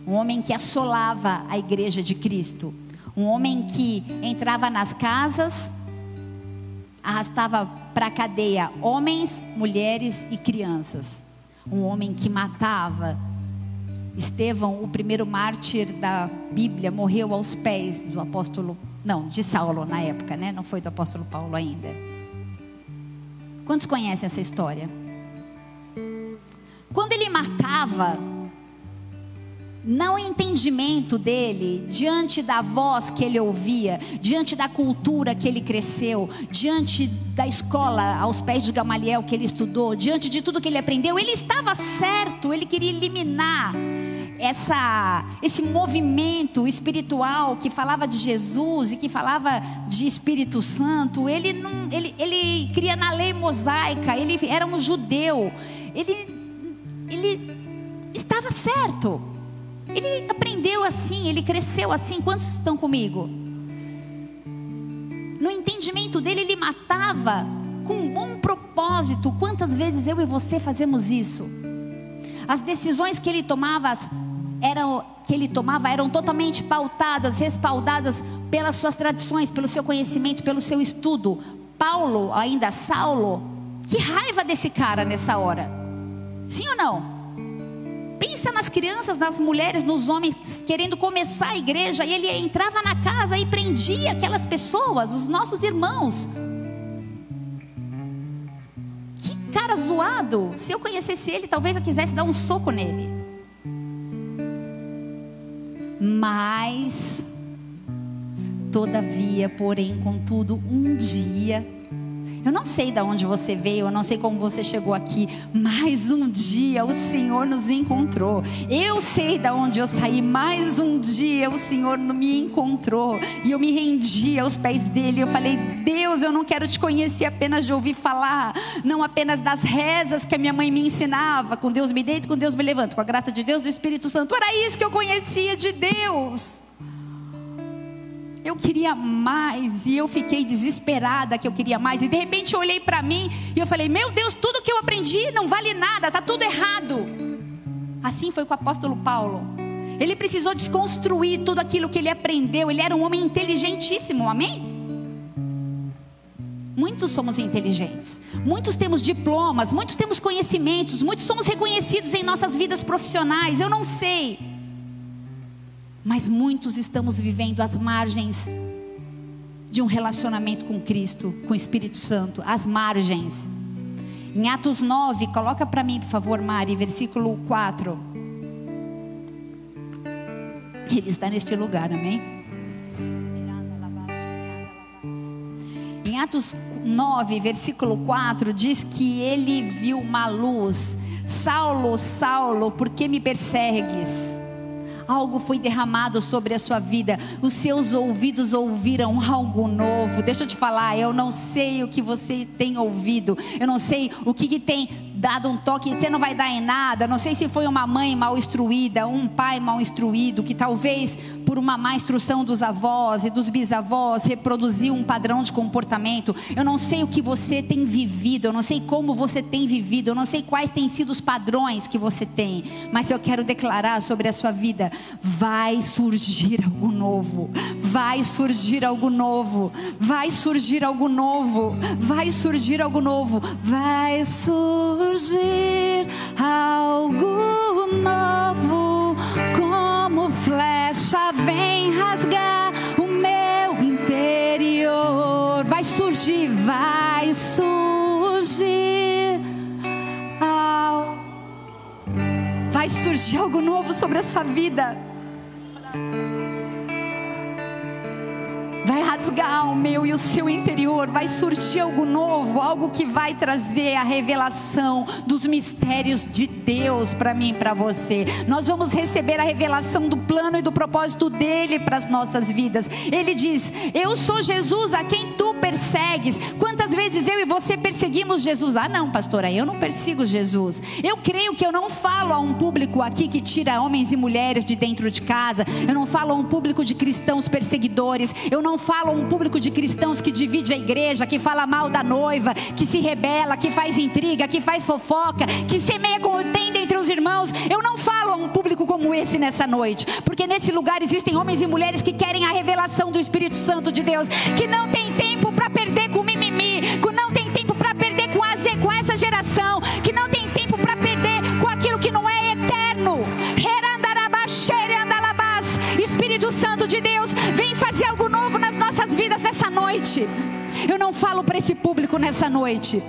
Um homem que assolava a igreja de Cristo. Um homem que entrava nas casas, arrastava para a cadeia homens, mulheres e crianças. Um homem que matava, Estevão, o primeiro mártir da Bíblia, morreu aos pés do apóstolo, não, de Saulo na época, né? Não foi do apóstolo Paulo ainda. Quantos conhecem essa história? Quando ele matava, não entendimento dele, diante da voz que ele ouvia, diante da cultura que ele cresceu, diante da escola aos pés de Gamaliel que ele estudou, diante de tudo que ele aprendeu, ele estava certo, ele queria eliminar essa, esse movimento espiritual que falava de Jesus e que falava de Espírito Santo, ele, não, ele, ele cria na lei mosaica, ele era um judeu, ele, ele estava certo, ele aprendeu assim, ele cresceu assim. Quantos estão comigo? No entendimento dele, ele matava com um bom propósito. Quantas vezes eu e você fazemos isso? As decisões que ele tomava eram, que ele tomava eram totalmente pautadas, respaldadas pelas suas tradições, pelo seu conhecimento, pelo seu estudo. Paulo, ainda Saulo, que raiva desse cara nessa hora. Sim ou não? Pensa nas crianças, nas mulheres, nos homens querendo começar a igreja e ele entrava na casa e prendia aquelas pessoas, os nossos irmãos. Que cara zoado! Se eu conhecesse ele, talvez eu quisesse dar um soco nele. Mas, todavia, porém, contudo, um dia eu não sei de onde você veio, eu não sei como você chegou aqui, mas um dia o Senhor nos encontrou. Eu sei de onde eu saí, mas um dia o Senhor me encontrou e eu me rendi aos pés dele. Eu falei: Deus, eu não quero te conhecer apenas de ouvir falar, não apenas das rezas que a minha mãe me ensinava. Com Deus me deito, com Deus me levanto, com a graça de Deus, do Espírito Santo. Era isso que eu conhecia de Deus. Eu queria mais e eu fiquei desesperada que eu queria mais. E de repente eu olhei para mim e eu falei: Meu Deus, tudo que eu aprendi não vale nada, está tudo errado. Assim foi com o apóstolo Paulo. Ele precisou desconstruir tudo aquilo que ele aprendeu. Ele era um homem inteligentíssimo, amém? Muitos somos inteligentes, muitos temos diplomas, muitos temos conhecimentos, muitos somos reconhecidos em nossas vidas profissionais. Eu não sei mas muitos estamos vivendo às margens de um relacionamento com Cristo, com o Espírito Santo, às margens. Em Atos 9, coloca para mim, por favor, Mari, versículo 4. Ele está neste lugar, amém? Em Atos 9, versículo 4, diz que ele viu uma luz. Saulo, Saulo, por que me persegues? Algo foi derramado sobre a sua vida, os seus ouvidos ouviram algo novo. Deixa eu te falar, eu não sei o que você tem ouvido, eu não sei o que, que tem dado um toque, você não vai dar em nada. Não sei se foi uma mãe mal instruída, um pai mal instruído, que talvez por uma má instrução dos avós e dos bisavós reproduziu um padrão de comportamento. Eu não sei o que você tem vivido, eu não sei como você tem vivido, eu não sei quais têm sido os padrões que você tem, mas eu quero declarar sobre a sua vida: vai surgir algo novo, vai surgir algo novo, vai surgir algo novo, vai surgir algo novo, vai surgir algo novo, como flecha vem rasgar o meu interior, vai surgir, vai surgir. Vai surgir algo novo sobre a sua vida. Vai rasgar o meu e o seu interior, vai surgir algo novo, algo que vai trazer a revelação dos mistérios de Deus para mim e para você. Nós vamos receber a revelação do plano e do propósito dele para as nossas vidas. Ele diz: Eu sou Jesus a quem tu persegues. Quantas vezes eu e você perseguimos Jesus? Ah, não, pastora, eu não persigo Jesus. Eu creio que eu não falo a um público aqui que tira homens e mulheres de dentro de casa. Eu não falo a um público de cristãos perseguidores. Eu não falo a um público de cristãos que divide a igreja, que fala mal da noiva, que se rebela, que faz intriga, que faz fofoca, que semeia contenda entre os irmãos. Eu não falo a um público como esse nessa noite, porque nesse lugar existem homens e mulheres que querem a revelação do Espírito Santo de Deus, que não tem tempo para perder com mimimi, que não tem tempo para perder com, a, com essa geração, que não tem nessa noite. Eu não falo para esse público nessa noite,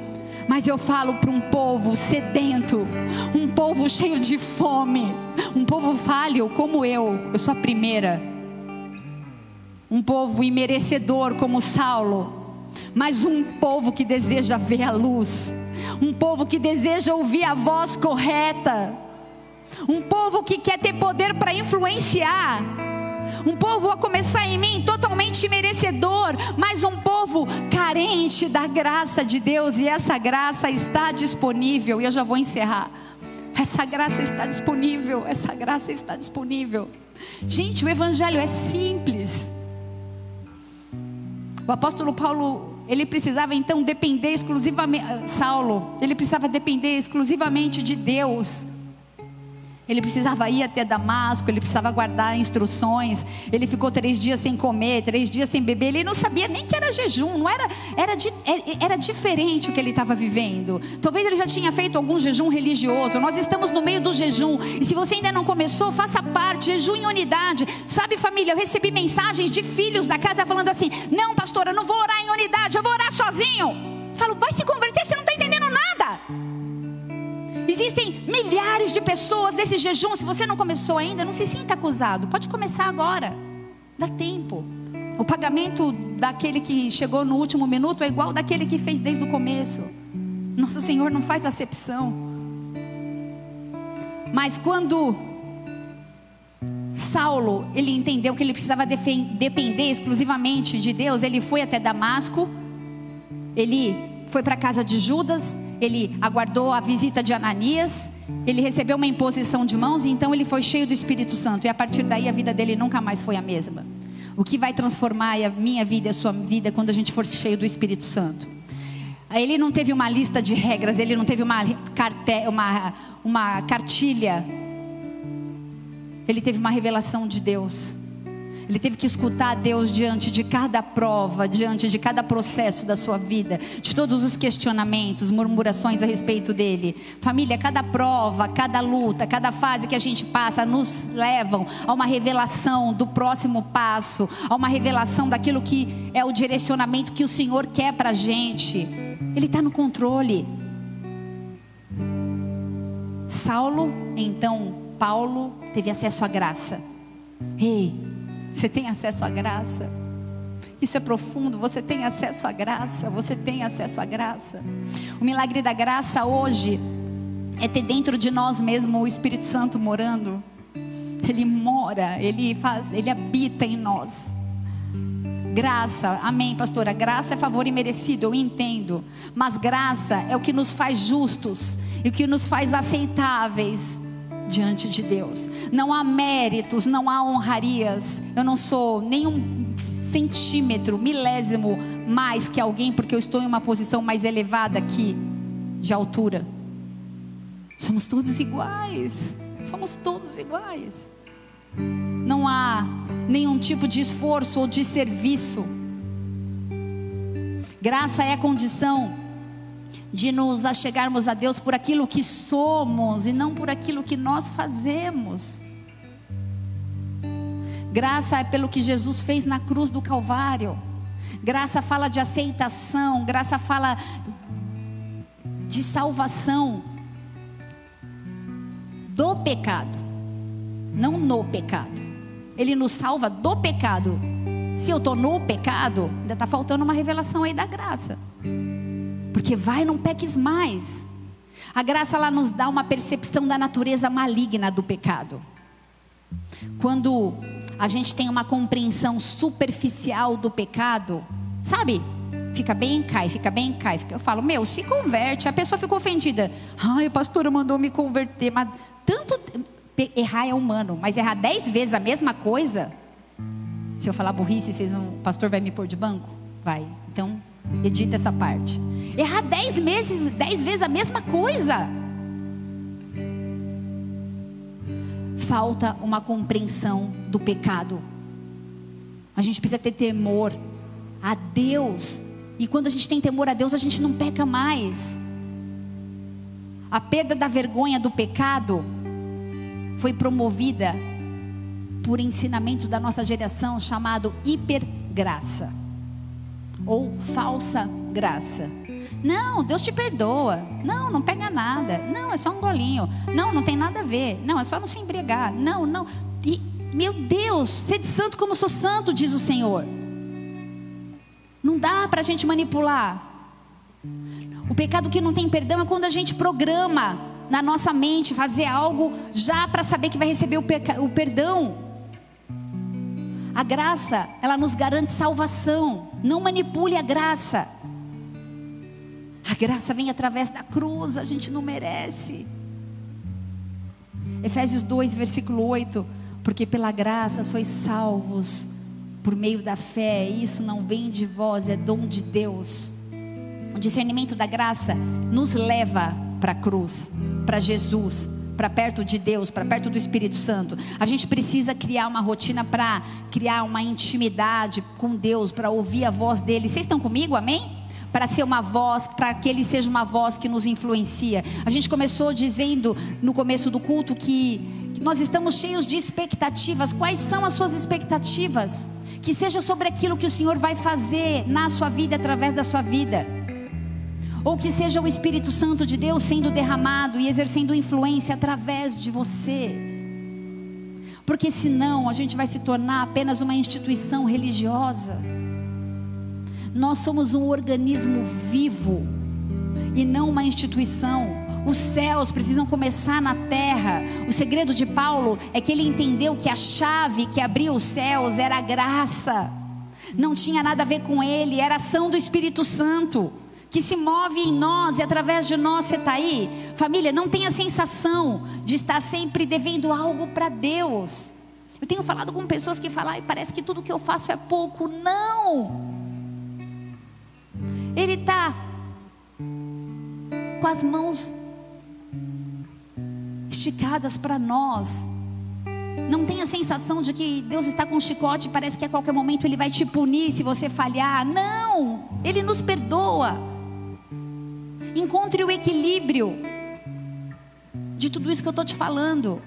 mas eu falo para um povo sedento, um povo cheio de fome, um povo falho como eu, eu sou a primeira. Um povo imerecedor como Saulo, mas um povo que deseja ver a luz, um povo que deseja ouvir a voz correta, um povo que quer ter poder para influenciar. Um povo a começar em mim totalmente merecedor, mas um povo carente da graça de Deus, e essa graça está disponível, e eu já vou encerrar. Essa graça está disponível, essa graça está disponível. Gente, o evangelho é simples. O apóstolo Paulo, ele precisava então depender exclusivamente, Saulo, ele precisava depender exclusivamente de Deus ele precisava ir até Damasco, ele precisava guardar instruções. Ele ficou três dias sem comer, três dias sem beber. Ele não sabia nem que era jejum, não era, era, é, era diferente o que ele estava vivendo. Talvez ele já tinha feito algum jejum religioso. Nós estamos no meio do jejum. E se você ainda não começou, faça parte, jejum em unidade. Sabe, família, eu recebi mensagens de filhos da casa falando assim: Não, pastora, eu não vou orar em unidade, eu vou orar sozinho. Falo, vai se converter, você não está entendendo nada. Existem milhares de pessoas nesse jejum. Se você não começou ainda, não se sinta acusado. Pode começar agora. Dá tempo. O pagamento daquele que chegou no último minuto é igual daquele que fez desde o começo. Nosso Senhor não faz acepção. Mas quando Saulo, ele entendeu que ele precisava depender exclusivamente de Deus, ele foi até Damasco, ele foi para a casa de Judas, ele aguardou a visita de Ananias, ele recebeu uma imposição de mãos, e então ele foi cheio do Espírito Santo, e a partir daí a vida dele nunca mais foi a mesma. O que vai transformar a minha vida e a sua vida é quando a gente for cheio do Espírito Santo. Ele não teve uma lista de regras, ele não teve uma, carte, uma, uma cartilha, ele teve uma revelação de Deus. Ele teve que escutar Deus diante de cada prova, diante de cada processo da sua vida, de todos os questionamentos, murmurações a respeito dele. Família, cada prova, cada luta, cada fase que a gente passa nos levam a uma revelação do próximo passo, a uma revelação daquilo que é o direcionamento que o Senhor quer para a gente. Ele está no controle. Saulo, então Paulo, teve acesso à graça. Ei, você tem acesso à graça. Isso é profundo, você tem acesso à graça, você tem acesso à graça. O milagre da graça hoje é ter dentro de nós mesmo o Espírito Santo morando. Ele mora, ele faz, ele habita em nós. Graça, amém, pastora. Graça é favor imerecido, eu entendo. Mas graça é o que nos faz justos e o que nos faz aceitáveis diante de Deus. Não há méritos, não há honrarias. Eu não sou nenhum centímetro, milésimo mais que alguém porque eu estou em uma posição mais elevada aqui de altura. Somos todos iguais. Somos todos iguais. Não há nenhum tipo de esforço ou de serviço. Graça é condição de nos achegarmos a Deus por aquilo que somos e não por aquilo que nós fazemos. Graça é pelo que Jesus fez na cruz do Calvário. Graça fala de aceitação, graça fala de salvação do pecado, não no pecado. Ele nos salva do pecado. Se eu estou no pecado, ainda está faltando uma revelação aí da graça. Porque vai, não peques mais. A graça ela nos dá uma percepção da natureza maligna do pecado. Quando a gente tem uma compreensão superficial do pecado, sabe? Fica bem, cai, fica bem, cai. Eu falo, meu, se converte. A pessoa ficou ofendida. Ai, a pastora mandou me converter. Mas tanto. Errar é humano, mas errar dez vezes a mesma coisa. Se eu falar burrice, vocês vão, o pastor vai me pôr de banco? Vai. Então, edita essa parte. Errar dez meses, dez vezes a mesma coisa. Falta uma compreensão do pecado. A gente precisa ter temor a Deus. E quando a gente tem temor a Deus, a gente não peca mais. A perda da vergonha do pecado foi promovida por ensinamentos da nossa geração chamado hipergraça ou falsa graça. Não, Deus te perdoa. Não, não pega nada. Não, é só um golinho. Não, não tem nada a ver. Não, é só não se embriagar. Não, não. E, meu Deus, sede santo como sou santo, diz o Senhor. Não dá para a gente manipular. O pecado que não tem perdão é quando a gente programa na nossa mente fazer algo já para saber que vai receber o, o perdão. A graça, ela nos garante salvação. Não manipule a graça. A graça vem através da cruz, a gente não merece. Efésios 2, versículo 8: Porque pela graça sois salvos por meio da fé, isso não vem de vós, é dom de Deus. O discernimento da graça nos leva para a cruz, para Jesus, para perto de Deus, para perto do Espírito Santo. A gente precisa criar uma rotina para criar uma intimidade com Deus, para ouvir a voz dele. Vocês estão comigo? Amém? Para ser uma voz, para que ele seja uma voz que nos influencia. A gente começou dizendo no começo do culto que, nós estamos cheios de expectativas. Quais são as suas expectativas? Que seja sobre aquilo que o Senhor vai fazer na sua vida, através da sua vida ou que seja o Espírito Santo de Deus sendo derramado e exercendo influência através de você. Porque senão a gente vai se tornar apenas uma instituição religiosa. Nós somos um organismo vivo e não uma instituição. Os céus precisam começar na terra. O segredo de Paulo é que ele entendeu que a chave que abria os céus era a graça. Não tinha nada a ver com ele, era ação do Espírito Santo que se move em nós e através de nós você está aí. Família, não tenha a sensação de estar sempre devendo algo para Deus. Eu tenho falado com pessoas que falam, parece que tudo que eu faço é pouco. Não! Ele está com as mãos esticadas para nós. Não tenha a sensação de que Deus está com um chicote e parece que a qualquer momento Ele vai te punir se você falhar. Não! Ele nos perdoa. Encontre o equilíbrio de tudo isso que eu estou te falando.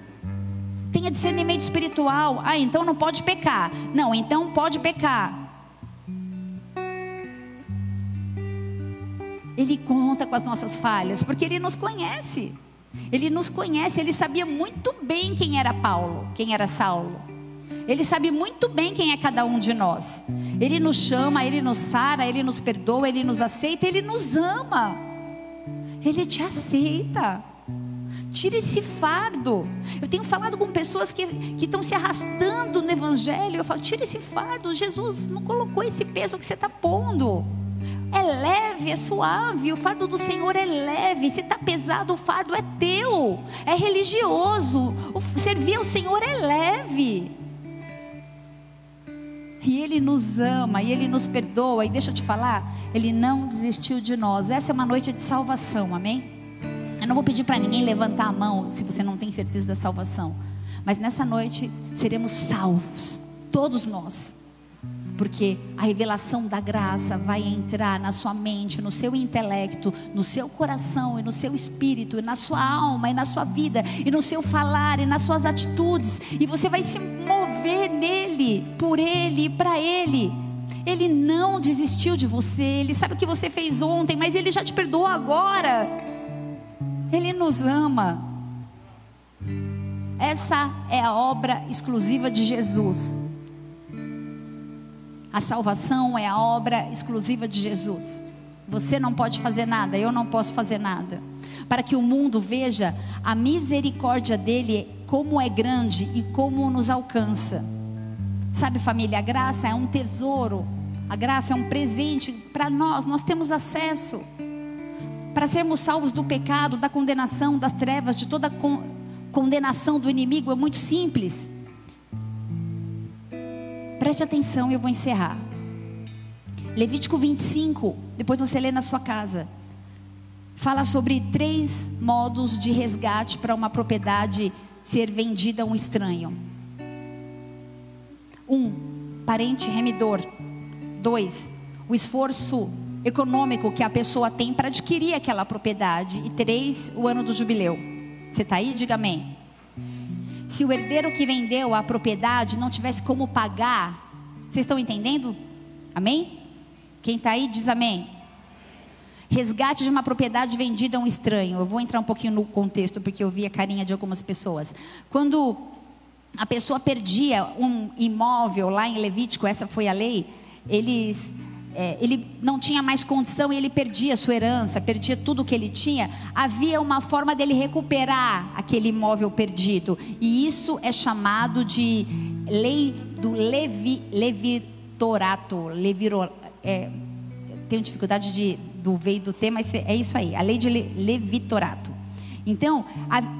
Tenha discernimento espiritual. Ah, então não pode pecar. Não, então pode pecar. Ele conta com as nossas falhas, porque ele nos conhece. Ele nos conhece, ele sabia muito bem quem era Paulo, quem era Saulo. Ele sabe muito bem quem é cada um de nós. Ele nos chama, ele nos sara, ele nos perdoa, ele nos aceita, ele nos ama. Ele te aceita. Tira esse fardo. Eu tenho falado com pessoas que, que estão se arrastando no Evangelho. Eu falo, tira esse fardo. Jesus não colocou esse peso que você está pondo. É leve, é suave. O fardo do Senhor é leve. Se está pesado, o fardo é teu. É religioso. Servir ao Senhor é leve. E Ele nos ama, e Ele nos perdoa. E deixa eu te falar, Ele não desistiu de nós. Essa é uma noite de salvação, amém? Eu não vou pedir para ninguém levantar a mão se você não tem certeza da salvação. Mas nessa noite seremos salvos. todos nós. Porque a revelação da graça vai entrar na sua mente, no seu intelecto, no seu coração e no seu espírito, e na sua alma e na sua vida, e no seu falar e nas suas atitudes, e você vai se mover nele, por ele e para ele. Ele não desistiu de você, ele sabe o que você fez ontem, mas ele já te perdoou agora. Ele nos ama. Essa é a obra exclusiva de Jesus. A salvação é a obra exclusiva de Jesus. Você não pode fazer nada, eu não posso fazer nada. Para que o mundo veja a misericórdia dele, como é grande e como nos alcança. Sabe, família, a graça é um tesouro, a graça é um presente para nós, nós temos acesso. Para sermos salvos do pecado, da condenação, das trevas, de toda con condenação do inimigo, é muito simples. Preste atenção, eu vou encerrar. Levítico 25, depois você lê na sua casa. Fala sobre três modos de resgate para uma propriedade ser vendida a um estranho. Um, parente remidor. Dois, o esforço econômico que a pessoa tem para adquirir aquela propriedade. E três, o ano do jubileu. Você está aí? Diga amém. Se o herdeiro que vendeu a propriedade não tivesse como pagar, vocês estão entendendo? Amém? Quem está aí diz amém. Resgate de uma propriedade vendida a um estranho. Eu vou entrar um pouquinho no contexto, porque eu vi a carinha de algumas pessoas. Quando a pessoa perdia um imóvel lá em Levítico, essa foi a lei, eles é, ele não tinha mais condição e ele perdia sua herança, perdia tudo que ele tinha, havia uma forma dele recuperar aquele imóvel perdido. E isso é chamado de lei do levi, levitorato. Leviro, é, tenho dificuldade de, do veio do tema, mas é isso aí, a lei de levitorato. Então,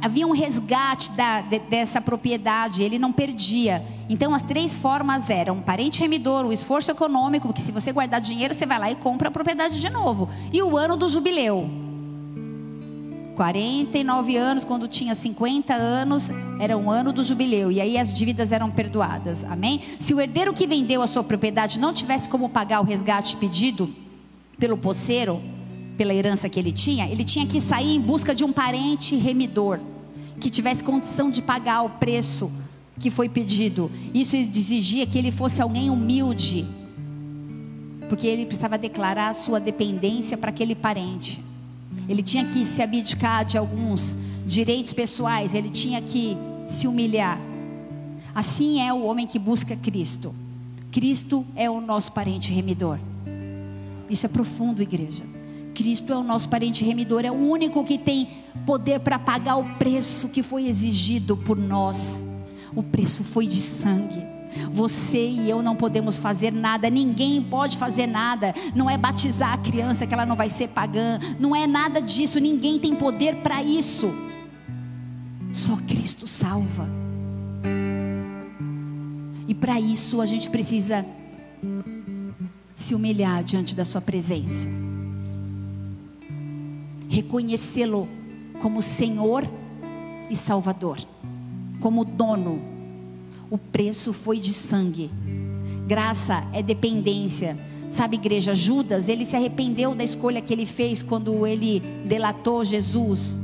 havia um resgate da, de, dessa propriedade, ele não perdia. Então, as três formas eram parente remidor, o esforço econômico, porque se você guardar dinheiro, você vai lá e compra a propriedade de novo. E o ano do jubileu. 49 anos, quando tinha 50 anos, era um ano do jubileu. E aí as dívidas eram perdoadas. Amém? Se o herdeiro que vendeu a sua propriedade não tivesse como pagar o resgate pedido pelo poceiro, pela herança que ele tinha, ele tinha que sair em busca de um parente remidor que tivesse condição de pagar o preço que foi pedido. Isso exigia que ele fosse alguém humilde, porque ele precisava declarar a sua dependência para aquele parente. Ele tinha que se abdicar de alguns direitos pessoais, ele tinha que se humilhar. Assim é o homem que busca Cristo. Cristo é o nosso parente remidor. Isso é profundo, igreja. Cristo é o nosso parente remidor, é o único que tem poder para pagar o preço que foi exigido por nós. O preço foi de sangue. Você e eu não podemos fazer nada, ninguém pode fazer nada. Não é batizar a criança que ela não vai ser pagã, não é nada disso, ninguém tem poder para isso. Só Cristo salva. E para isso a gente precisa se humilhar diante da Sua presença reconhecê-lo como Senhor e Salvador, como dono. O preço foi de sangue. Graça é dependência. Sabe, igreja, Judas, ele se arrependeu da escolha que ele fez quando ele delatou Jesus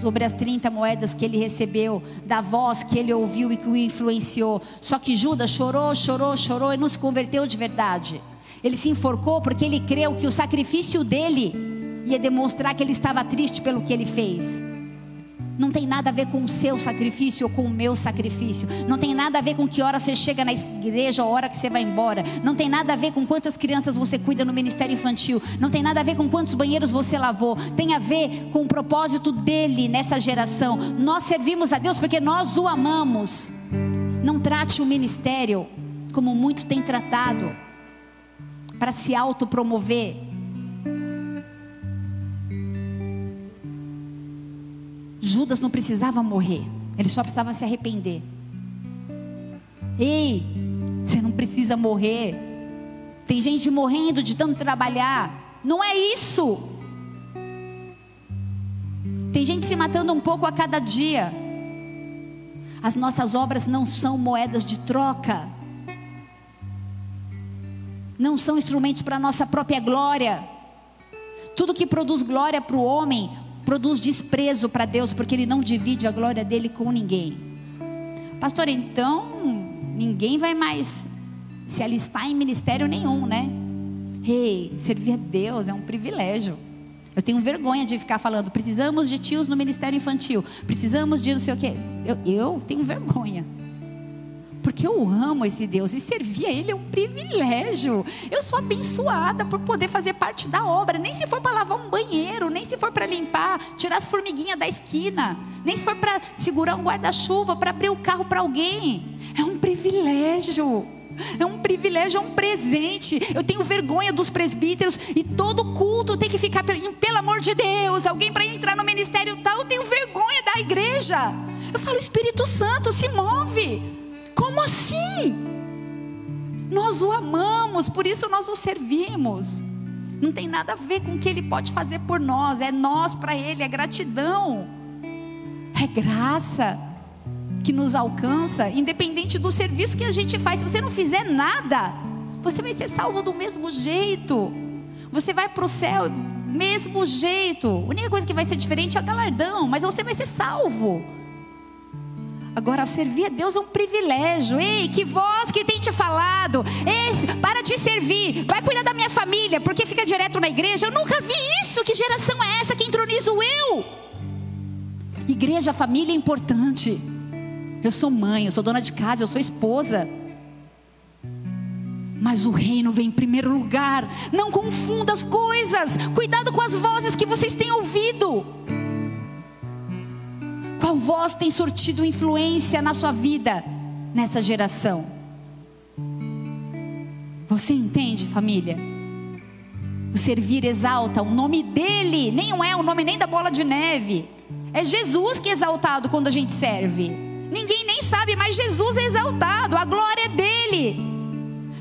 sobre as 30 moedas que ele recebeu, da voz que ele ouviu e que o influenciou. Só que Judas chorou, chorou, chorou e não se converteu de verdade. Ele se enforcou porque ele creu que o sacrifício dele ia demonstrar que ele estava triste pelo que ele fez. Não tem nada a ver com o seu sacrifício ou com o meu sacrifício. Não tem nada a ver com que hora você chega na igreja ou hora que você vai embora. Não tem nada a ver com quantas crianças você cuida no ministério infantil. Não tem nada a ver com quantos banheiros você lavou. Tem a ver com o propósito dele nessa geração. Nós servimos a Deus porque nós o amamos. Não trate o ministério como muitos têm tratado para se autopromover Judas não precisava morrer, ele só precisava se arrepender. Ei, você não precisa morrer. Tem gente morrendo de tanto trabalhar. Não é isso. Tem gente se matando um pouco a cada dia. As nossas obras não são moedas de troca. não são instrumentos para a nossa própria glória. Tudo que produz glória para o homem produz desprezo para Deus, porque ele não divide a glória dele com ninguém. Pastor, então ninguém vai mais se alistar em ministério nenhum, né? Ei, servir a Deus é um privilégio. Eu tenho vergonha de ficar falando, precisamos de tios no ministério infantil, precisamos de não sei o quê. Eu, eu tenho vergonha. Porque eu amo esse Deus e servir a Ele é um privilégio. Eu sou abençoada por poder fazer parte da obra. Nem se for para lavar um banheiro, nem se for para limpar, tirar as formiguinhas da esquina, nem se for para segurar um guarda-chuva, para abrir o carro para alguém. É um privilégio. É um privilégio, é um presente. Eu tenho vergonha dos presbíteros e todo culto tem que ficar, pelo amor de Deus, alguém para entrar no ministério tal. Eu tenho vergonha da igreja. Eu falo, Espírito Santo, se move. Assim? Nós o amamos, por isso nós o servimos. Não tem nada a ver com o que ele pode fazer por nós, é nós para ele, é gratidão, é graça que nos alcança, independente do serviço que a gente faz. Se você não fizer nada, você vai ser salvo do mesmo jeito. Você vai para o céu mesmo jeito. A única coisa que vai ser diferente é o galardão, mas você vai ser salvo. Agora, servir a Deus é um privilégio. Ei, que voz que tem te falado. Ei, para de servir. Vai cuidar da minha família, porque fica direto na igreja. Eu nunca vi isso. Que geração é essa que introniza o eu? Igreja, família é importante. Eu sou mãe, eu sou dona de casa, eu sou esposa. Mas o reino vem em primeiro lugar. Não confunda as coisas. Cuidado com as vozes que vocês têm ouvido. Qual voz tem sortido influência na sua vida nessa geração? Você entende, família? O servir exalta o nome dele, nem é o nome nem da bola de neve. É Jesus que é exaltado quando a gente serve. Ninguém nem sabe, mas Jesus é exaltado, a glória é dele.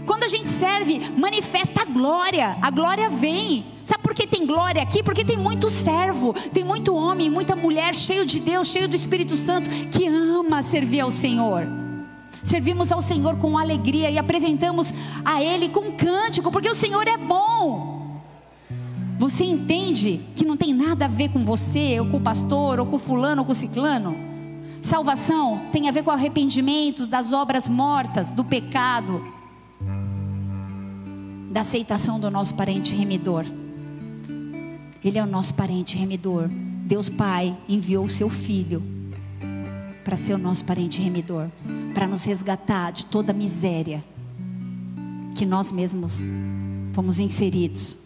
Quando a gente serve, manifesta a glória, a glória vem. Sabe por que tem glória aqui? Porque tem muito servo, tem muito homem, muita mulher cheio de Deus, cheio do Espírito Santo, que ama servir ao Senhor. Servimos ao Senhor com alegria e apresentamos a Ele com cântico, porque o Senhor é bom. Você entende que não tem nada a ver com você, ou com o pastor, ou com o fulano, ou com ciclano? Salvação tem a ver com arrependimento das obras mortas, do pecado, da aceitação do nosso parente remidor. Ele é o nosso parente remidor. Deus Pai enviou o seu Filho para ser o nosso parente remidor, para nos resgatar de toda a miséria que nós mesmos fomos inseridos.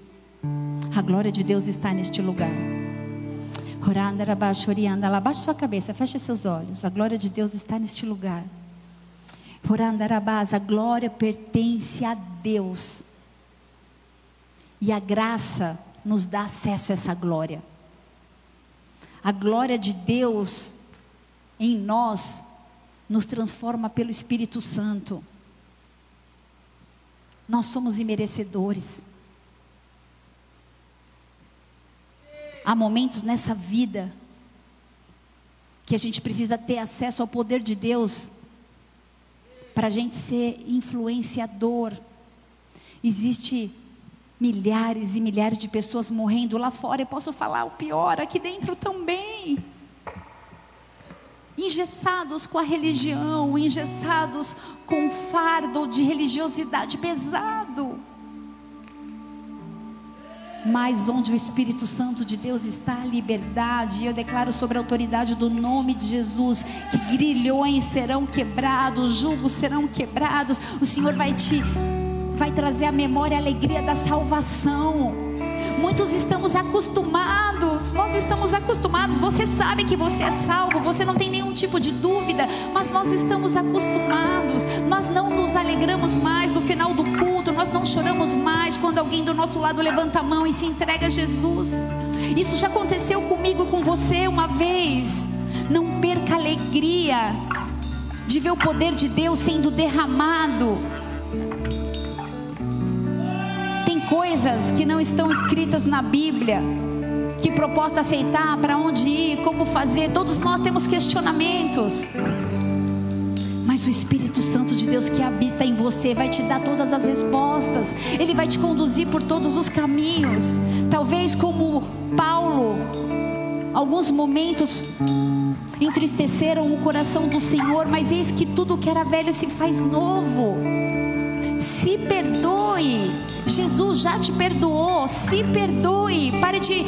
A glória de Deus está neste lugar. Abaixe sua cabeça, feche seus olhos. A glória de Deus está neste lugar. A glória pertence a Deus. E a graça nos dá acesso a essa glória. A glória de Deus em nós nos transforma pelo Espírito Santo. Nós somos imerecedores. Há momentos nessa vida que a gente precisa ter acesso ao poder de Deus para a gente ser influenciador. Existe milhares e milhares de pessoas morrendo lá fora. Eu posso falar o pior aqui dentro também. Engessados com a religião, engessados com o fardo de religiosidade pesado. Mas onde o Espírito Santo de Deus está, a liberdade. E eu declaro sobre a autoridade do nome de Jesus que grilhões serão quebrados, julgos serão quebrados. O Senhor vai te vai trazer a memória a alegria da salvação. Muitos estamos acostumados, nós estamos acostumados. Você sabe que você é salvo, você não tem nenhum tipo de dúvida, mas nós estamos acostumados. Nós não nos alegramos mais no final do culto, nós não choramos mais quando alguém do nosso lado levanta a mão e se entrega a Jesus. Isso já aconteceu comigo e com você uma vez. Não perca a alegria de ver o poder de Deus sendo derramado coisas que não estão escritas na Bíblia. Que proposta aceitar, para onde ir, como fazer. Todos nós temos questionamentos. Mas o Espírito Santo de Deus que habita em você vai te dar todas as respostas. Ele vai te conduzir por todos os caminhos. Talvez como Paulo, alguns momentos entristeceram o coração do Senhor, mas eis que tudo que era velho se faz novo. Se perdoe. Jesus já te perdoou. Se perdoe. Pare de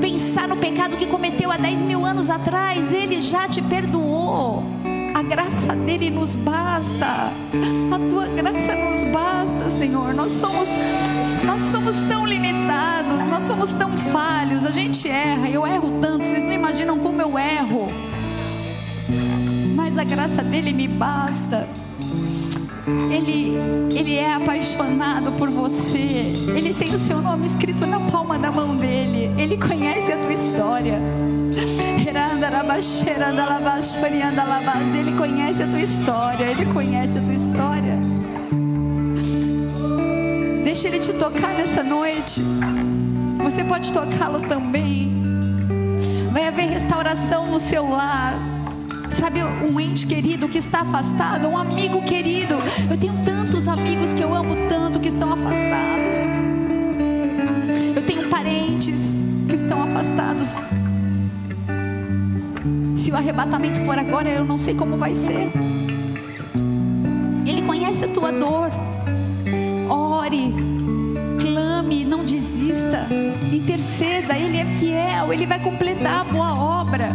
pensar no pecado que cometeu há 10 mil anos atrás. Ele já te perdoou. A graça dele nos basta. A tua graça nos basta, Senhor. Nós somos nós somos tão limitados, nós somos tão falhos. A gente erra. Eu erro tanto, vocês não imaginam como eu erro. Mas a graça dele me basta. Ele, ele é apaixonado por você. Ele tem o seu nome escrito na palma da mão dele. Ele conhece a tua história. Ele conhece a tua história. Ele conhece a tua história. Deixa ele te tocar nessa noite. Você pode tocá-lo também. Vai haver restauração no seu lar. Sabe, um ente querido que está afastado, um amigo querido. Eu tenho tantos amigos que eu amo tanto que estão afastados. Eu tenho parentes que estão afastados. Se o arrebatamento for agora, eu não sei como vai ser. Ele conhece a tua dor. Ore, clame, não desista, interceda. Ele é fiel, ele vai completar a boa obra.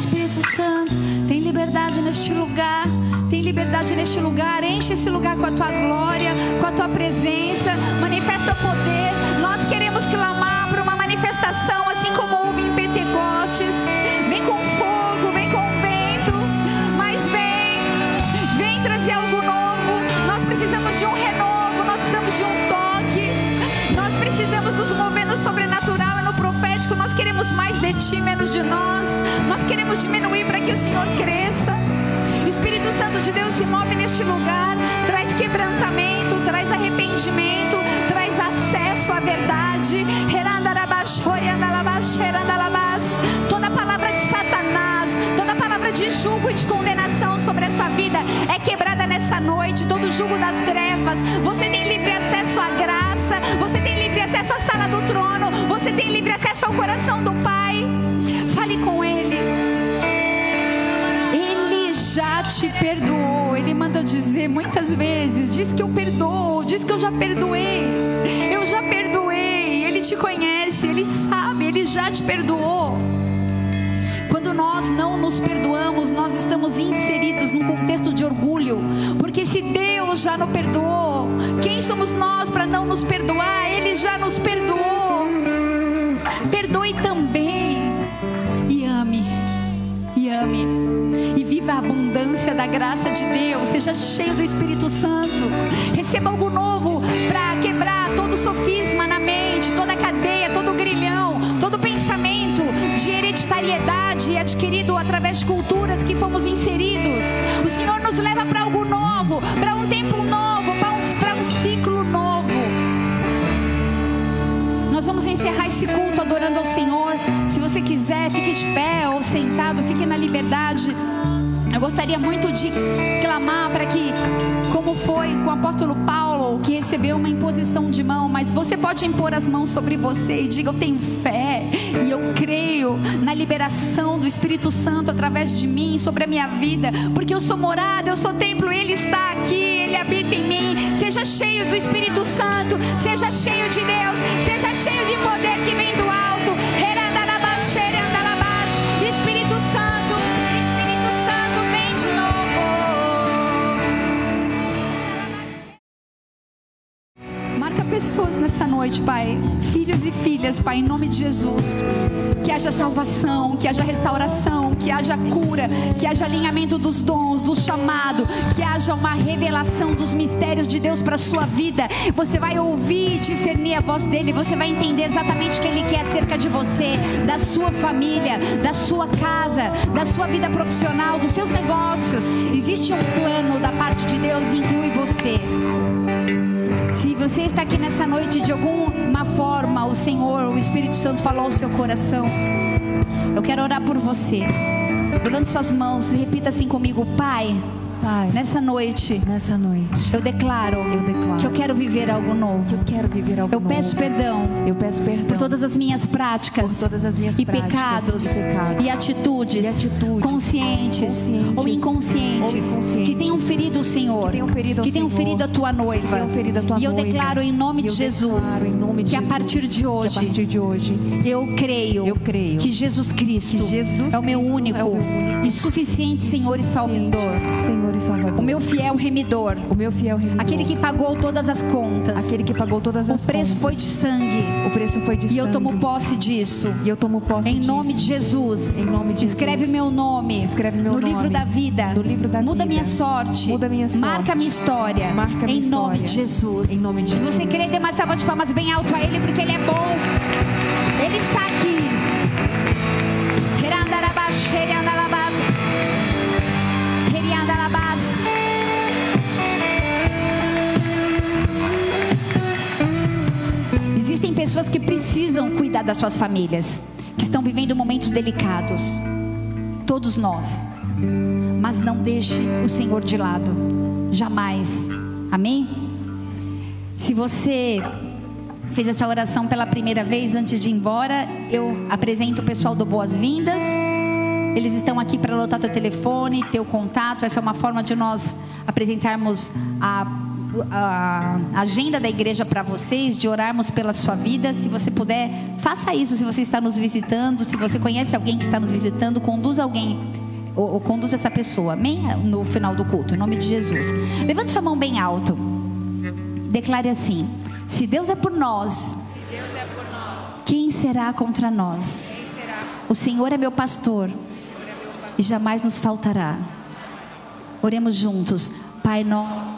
Espírito Santo, tem liberdade neste lugar, tem liberdade neste lugar. Enche esse lugar com a tua glória, com a tua presença. Manifesta o poder. Nós queremos clamar por uma manifestação, assim como houve em Pentecostes. Vem com fogo, vem com vento, mas vem, vem trazer algo novo. Nós precisamos de um renovo, nós precisamos de um toque. Nós precisamos nos mover no sobrenatural e no profético. Nós queremos mais de ti, menos de nós. Nós queremos diminuir para que o Senhor cresça. O Espírito Santo de Deus se move neste lugar, traz quebrantamento, traz arrependimento, traz acesso à verdade. Toda palavra de Satanás, toda palavra de julgo e de condenação sobre a sua vida é quebrada nessa noite. Todo julgo das trevas, você tem livre acesso à graça, você tem livre acesso à sala do trono, você tem livre acesso ao coração do Pai. Te perdoou. Ele manda dizer muitas vezes: diz que eu perdoo, diz que eu já perdoei. Eu já perdoei. Ele te conhece, ele sabe, ele já te perdoou. Quando nós não nos perdoamos, nós estamos inseridos num contexto de orgulho. Porque se Deus já nos perdoou, quem somos nós para não nos perdoar? Ele já nos perdoou. Perdoe também. Abundância da graça de Deus. Seja cheio do Espírito Santo. Receba algo novo para quebrar todo sofisma na mente, toda cadeia, todo grilhão, todo pensamento de hereditariedade adquirido através de culturas que fomos inseridos. O Senhor nos leva para algo novo, para um tempo novo, para um, para um ciclo novo. Nós vamos encerrar esse culto adorando ao Senhor. Se você quiser, fique de pé ou sentado, fique na liberdade. Eu gostaria muito de clamar para que, como foi com o apóstolo Paulo, que recebeu uma imposição de mão, mas você pode impor as mãos sobre você e diga: Eu tenho fé e eu creio na liberação do Espírito Santo através de mim, sobre a minha vida, porque eu sou morada, eu sou templo, Ele está aqui, Ele habita em mim. Seja cheio do Espírito Santo, seja cheio de Deus, seja cheio de poder que vem do noite, Pai. Filhos e filhas, Pai, em nome de Jesus. Que haja salvação, que haja restauração, que haja cura, que haja alinhamento dos dons, do chamado, que haja uma revelação dos mistérios de Deus para sua vida. Você vai ouvir e discernir a voz dele, você vai entender exatamente o que ele quer acerca de você, da sua família, da sua casa, da sua vida profissional, dos seus negócios. Existe um plano da parte de Deus e inclui você. Se você está aqui nessa noite de alguma forma, o Senhor, o Espírito Santo falou ao seu coração. Eu quero orar por você. Levante suas mãos e repita assim comigo, Pai. Pai, Nessa noite, nessa noite, eu declaro, eu declaro que eu quero viver algo que novo. eu quero viver algo Eu peço novo. perdão Eu peço perdão por todas as minhas práticas, Por todas as minhas e, práticas pecados, e pecados e atitudes, e atitudes conscientes, conscientes ou, inconscientes, ou inconscientes que tenham ferido o Senhor, que tenham ferido que tenham ferido a tua noiva. que a tua e eu declaro em nome de Jesus nome de que a Jesus partir de que a hoje partir de hoje eu creio, Eu creio que Jesus Cristo que Jesus é o meu único, é o meu único e suficiente Senhor e Salvador, Senhor e Salvador. o meu fiel remidor, o meu fiel remidor. aquele que pagou todas as contas. aquele que pagou todas o as preço contas. foi de sangue. O preço foi de E eu sangue. tomo posse disso. E eu tomo posse Em disso. nome de Jesus. Em nome de Escreve Jesus. meu nome. Escreve meu no nome. livro da vida. No livro da Muda vida. minha sorte. Muda minha sorte. Marca minha história. Marca minha em nome história. de Jesus. Em nome de Se você querer, dê uma salva de palmas bem alto a Ele, porque Ele é bom. Ele está aqui. Herandarabás, xeriandalabás. Pessoas que precisam cuidar das suas famílias, que estão vivendo momentos delicados. Todos nós. Mas não deixe o Senhor de lado. Jamais. Amém? Se você fez essa oração pela primeira vez antes de ir embora, eu apresento o pessoal do Boas-Vindas. Eles estão aqui para anotar teu telefone, teu contato. Essa é uma forma de nós apresentarmos a, a agenda da igreja para vocês, de orarmos pela sua vida. Se você puder, faça isso. Se você está nos visitando, se você conhece alguém que está nos visitando, conduza alguém ou, ou conduza essa pessoa. Amém? No final do culto, em nome de Jesus. Levante sua mão bem alto. Declare assim: Se Deus é por nós, quem será contra nós? O Senhor é meu pastor e jamais nos faltará. Oremos juntos. Pai nosso.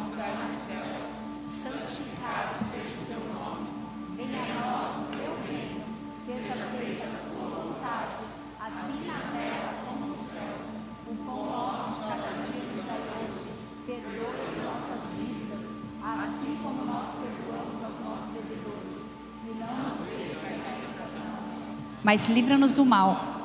Mas livra-nos do mal.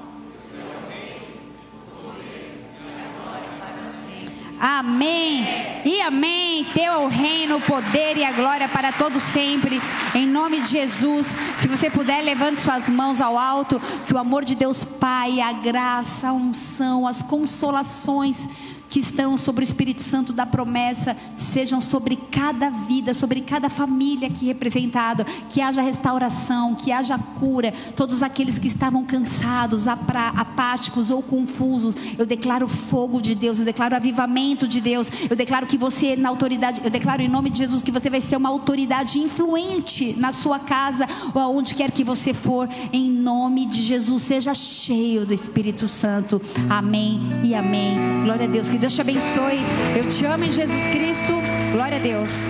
Amém. E amém. Teu é o reino, o poder e a glória para todos sempre. Em nome de Jesus. Se você puder, levante suas mãos ao alto. Que o amor de Deus Pai, a graça, a unção, as consolações que estão sobre o Espírito Santo da promessa sejam sobre cada vida, sobre cada família aqui representado, que haja restauração, que haja cura, todos aqueles que estavam cansados, apáticos ou confusos, eu declaro fogo de Deus, eu declaro avivamento de Deus, eu declaro que você na autoridade, eu declaro em nome de Jesus que você vai ser uma autoridade influente na sua casa ou aonde quer que você for, em nome de Jesus, seja cheio do Espírito Santo. Amém e amém. Glória a Deus. Deus te abençoe. Eu te amo em Jesus Cristo. Glória a Deus.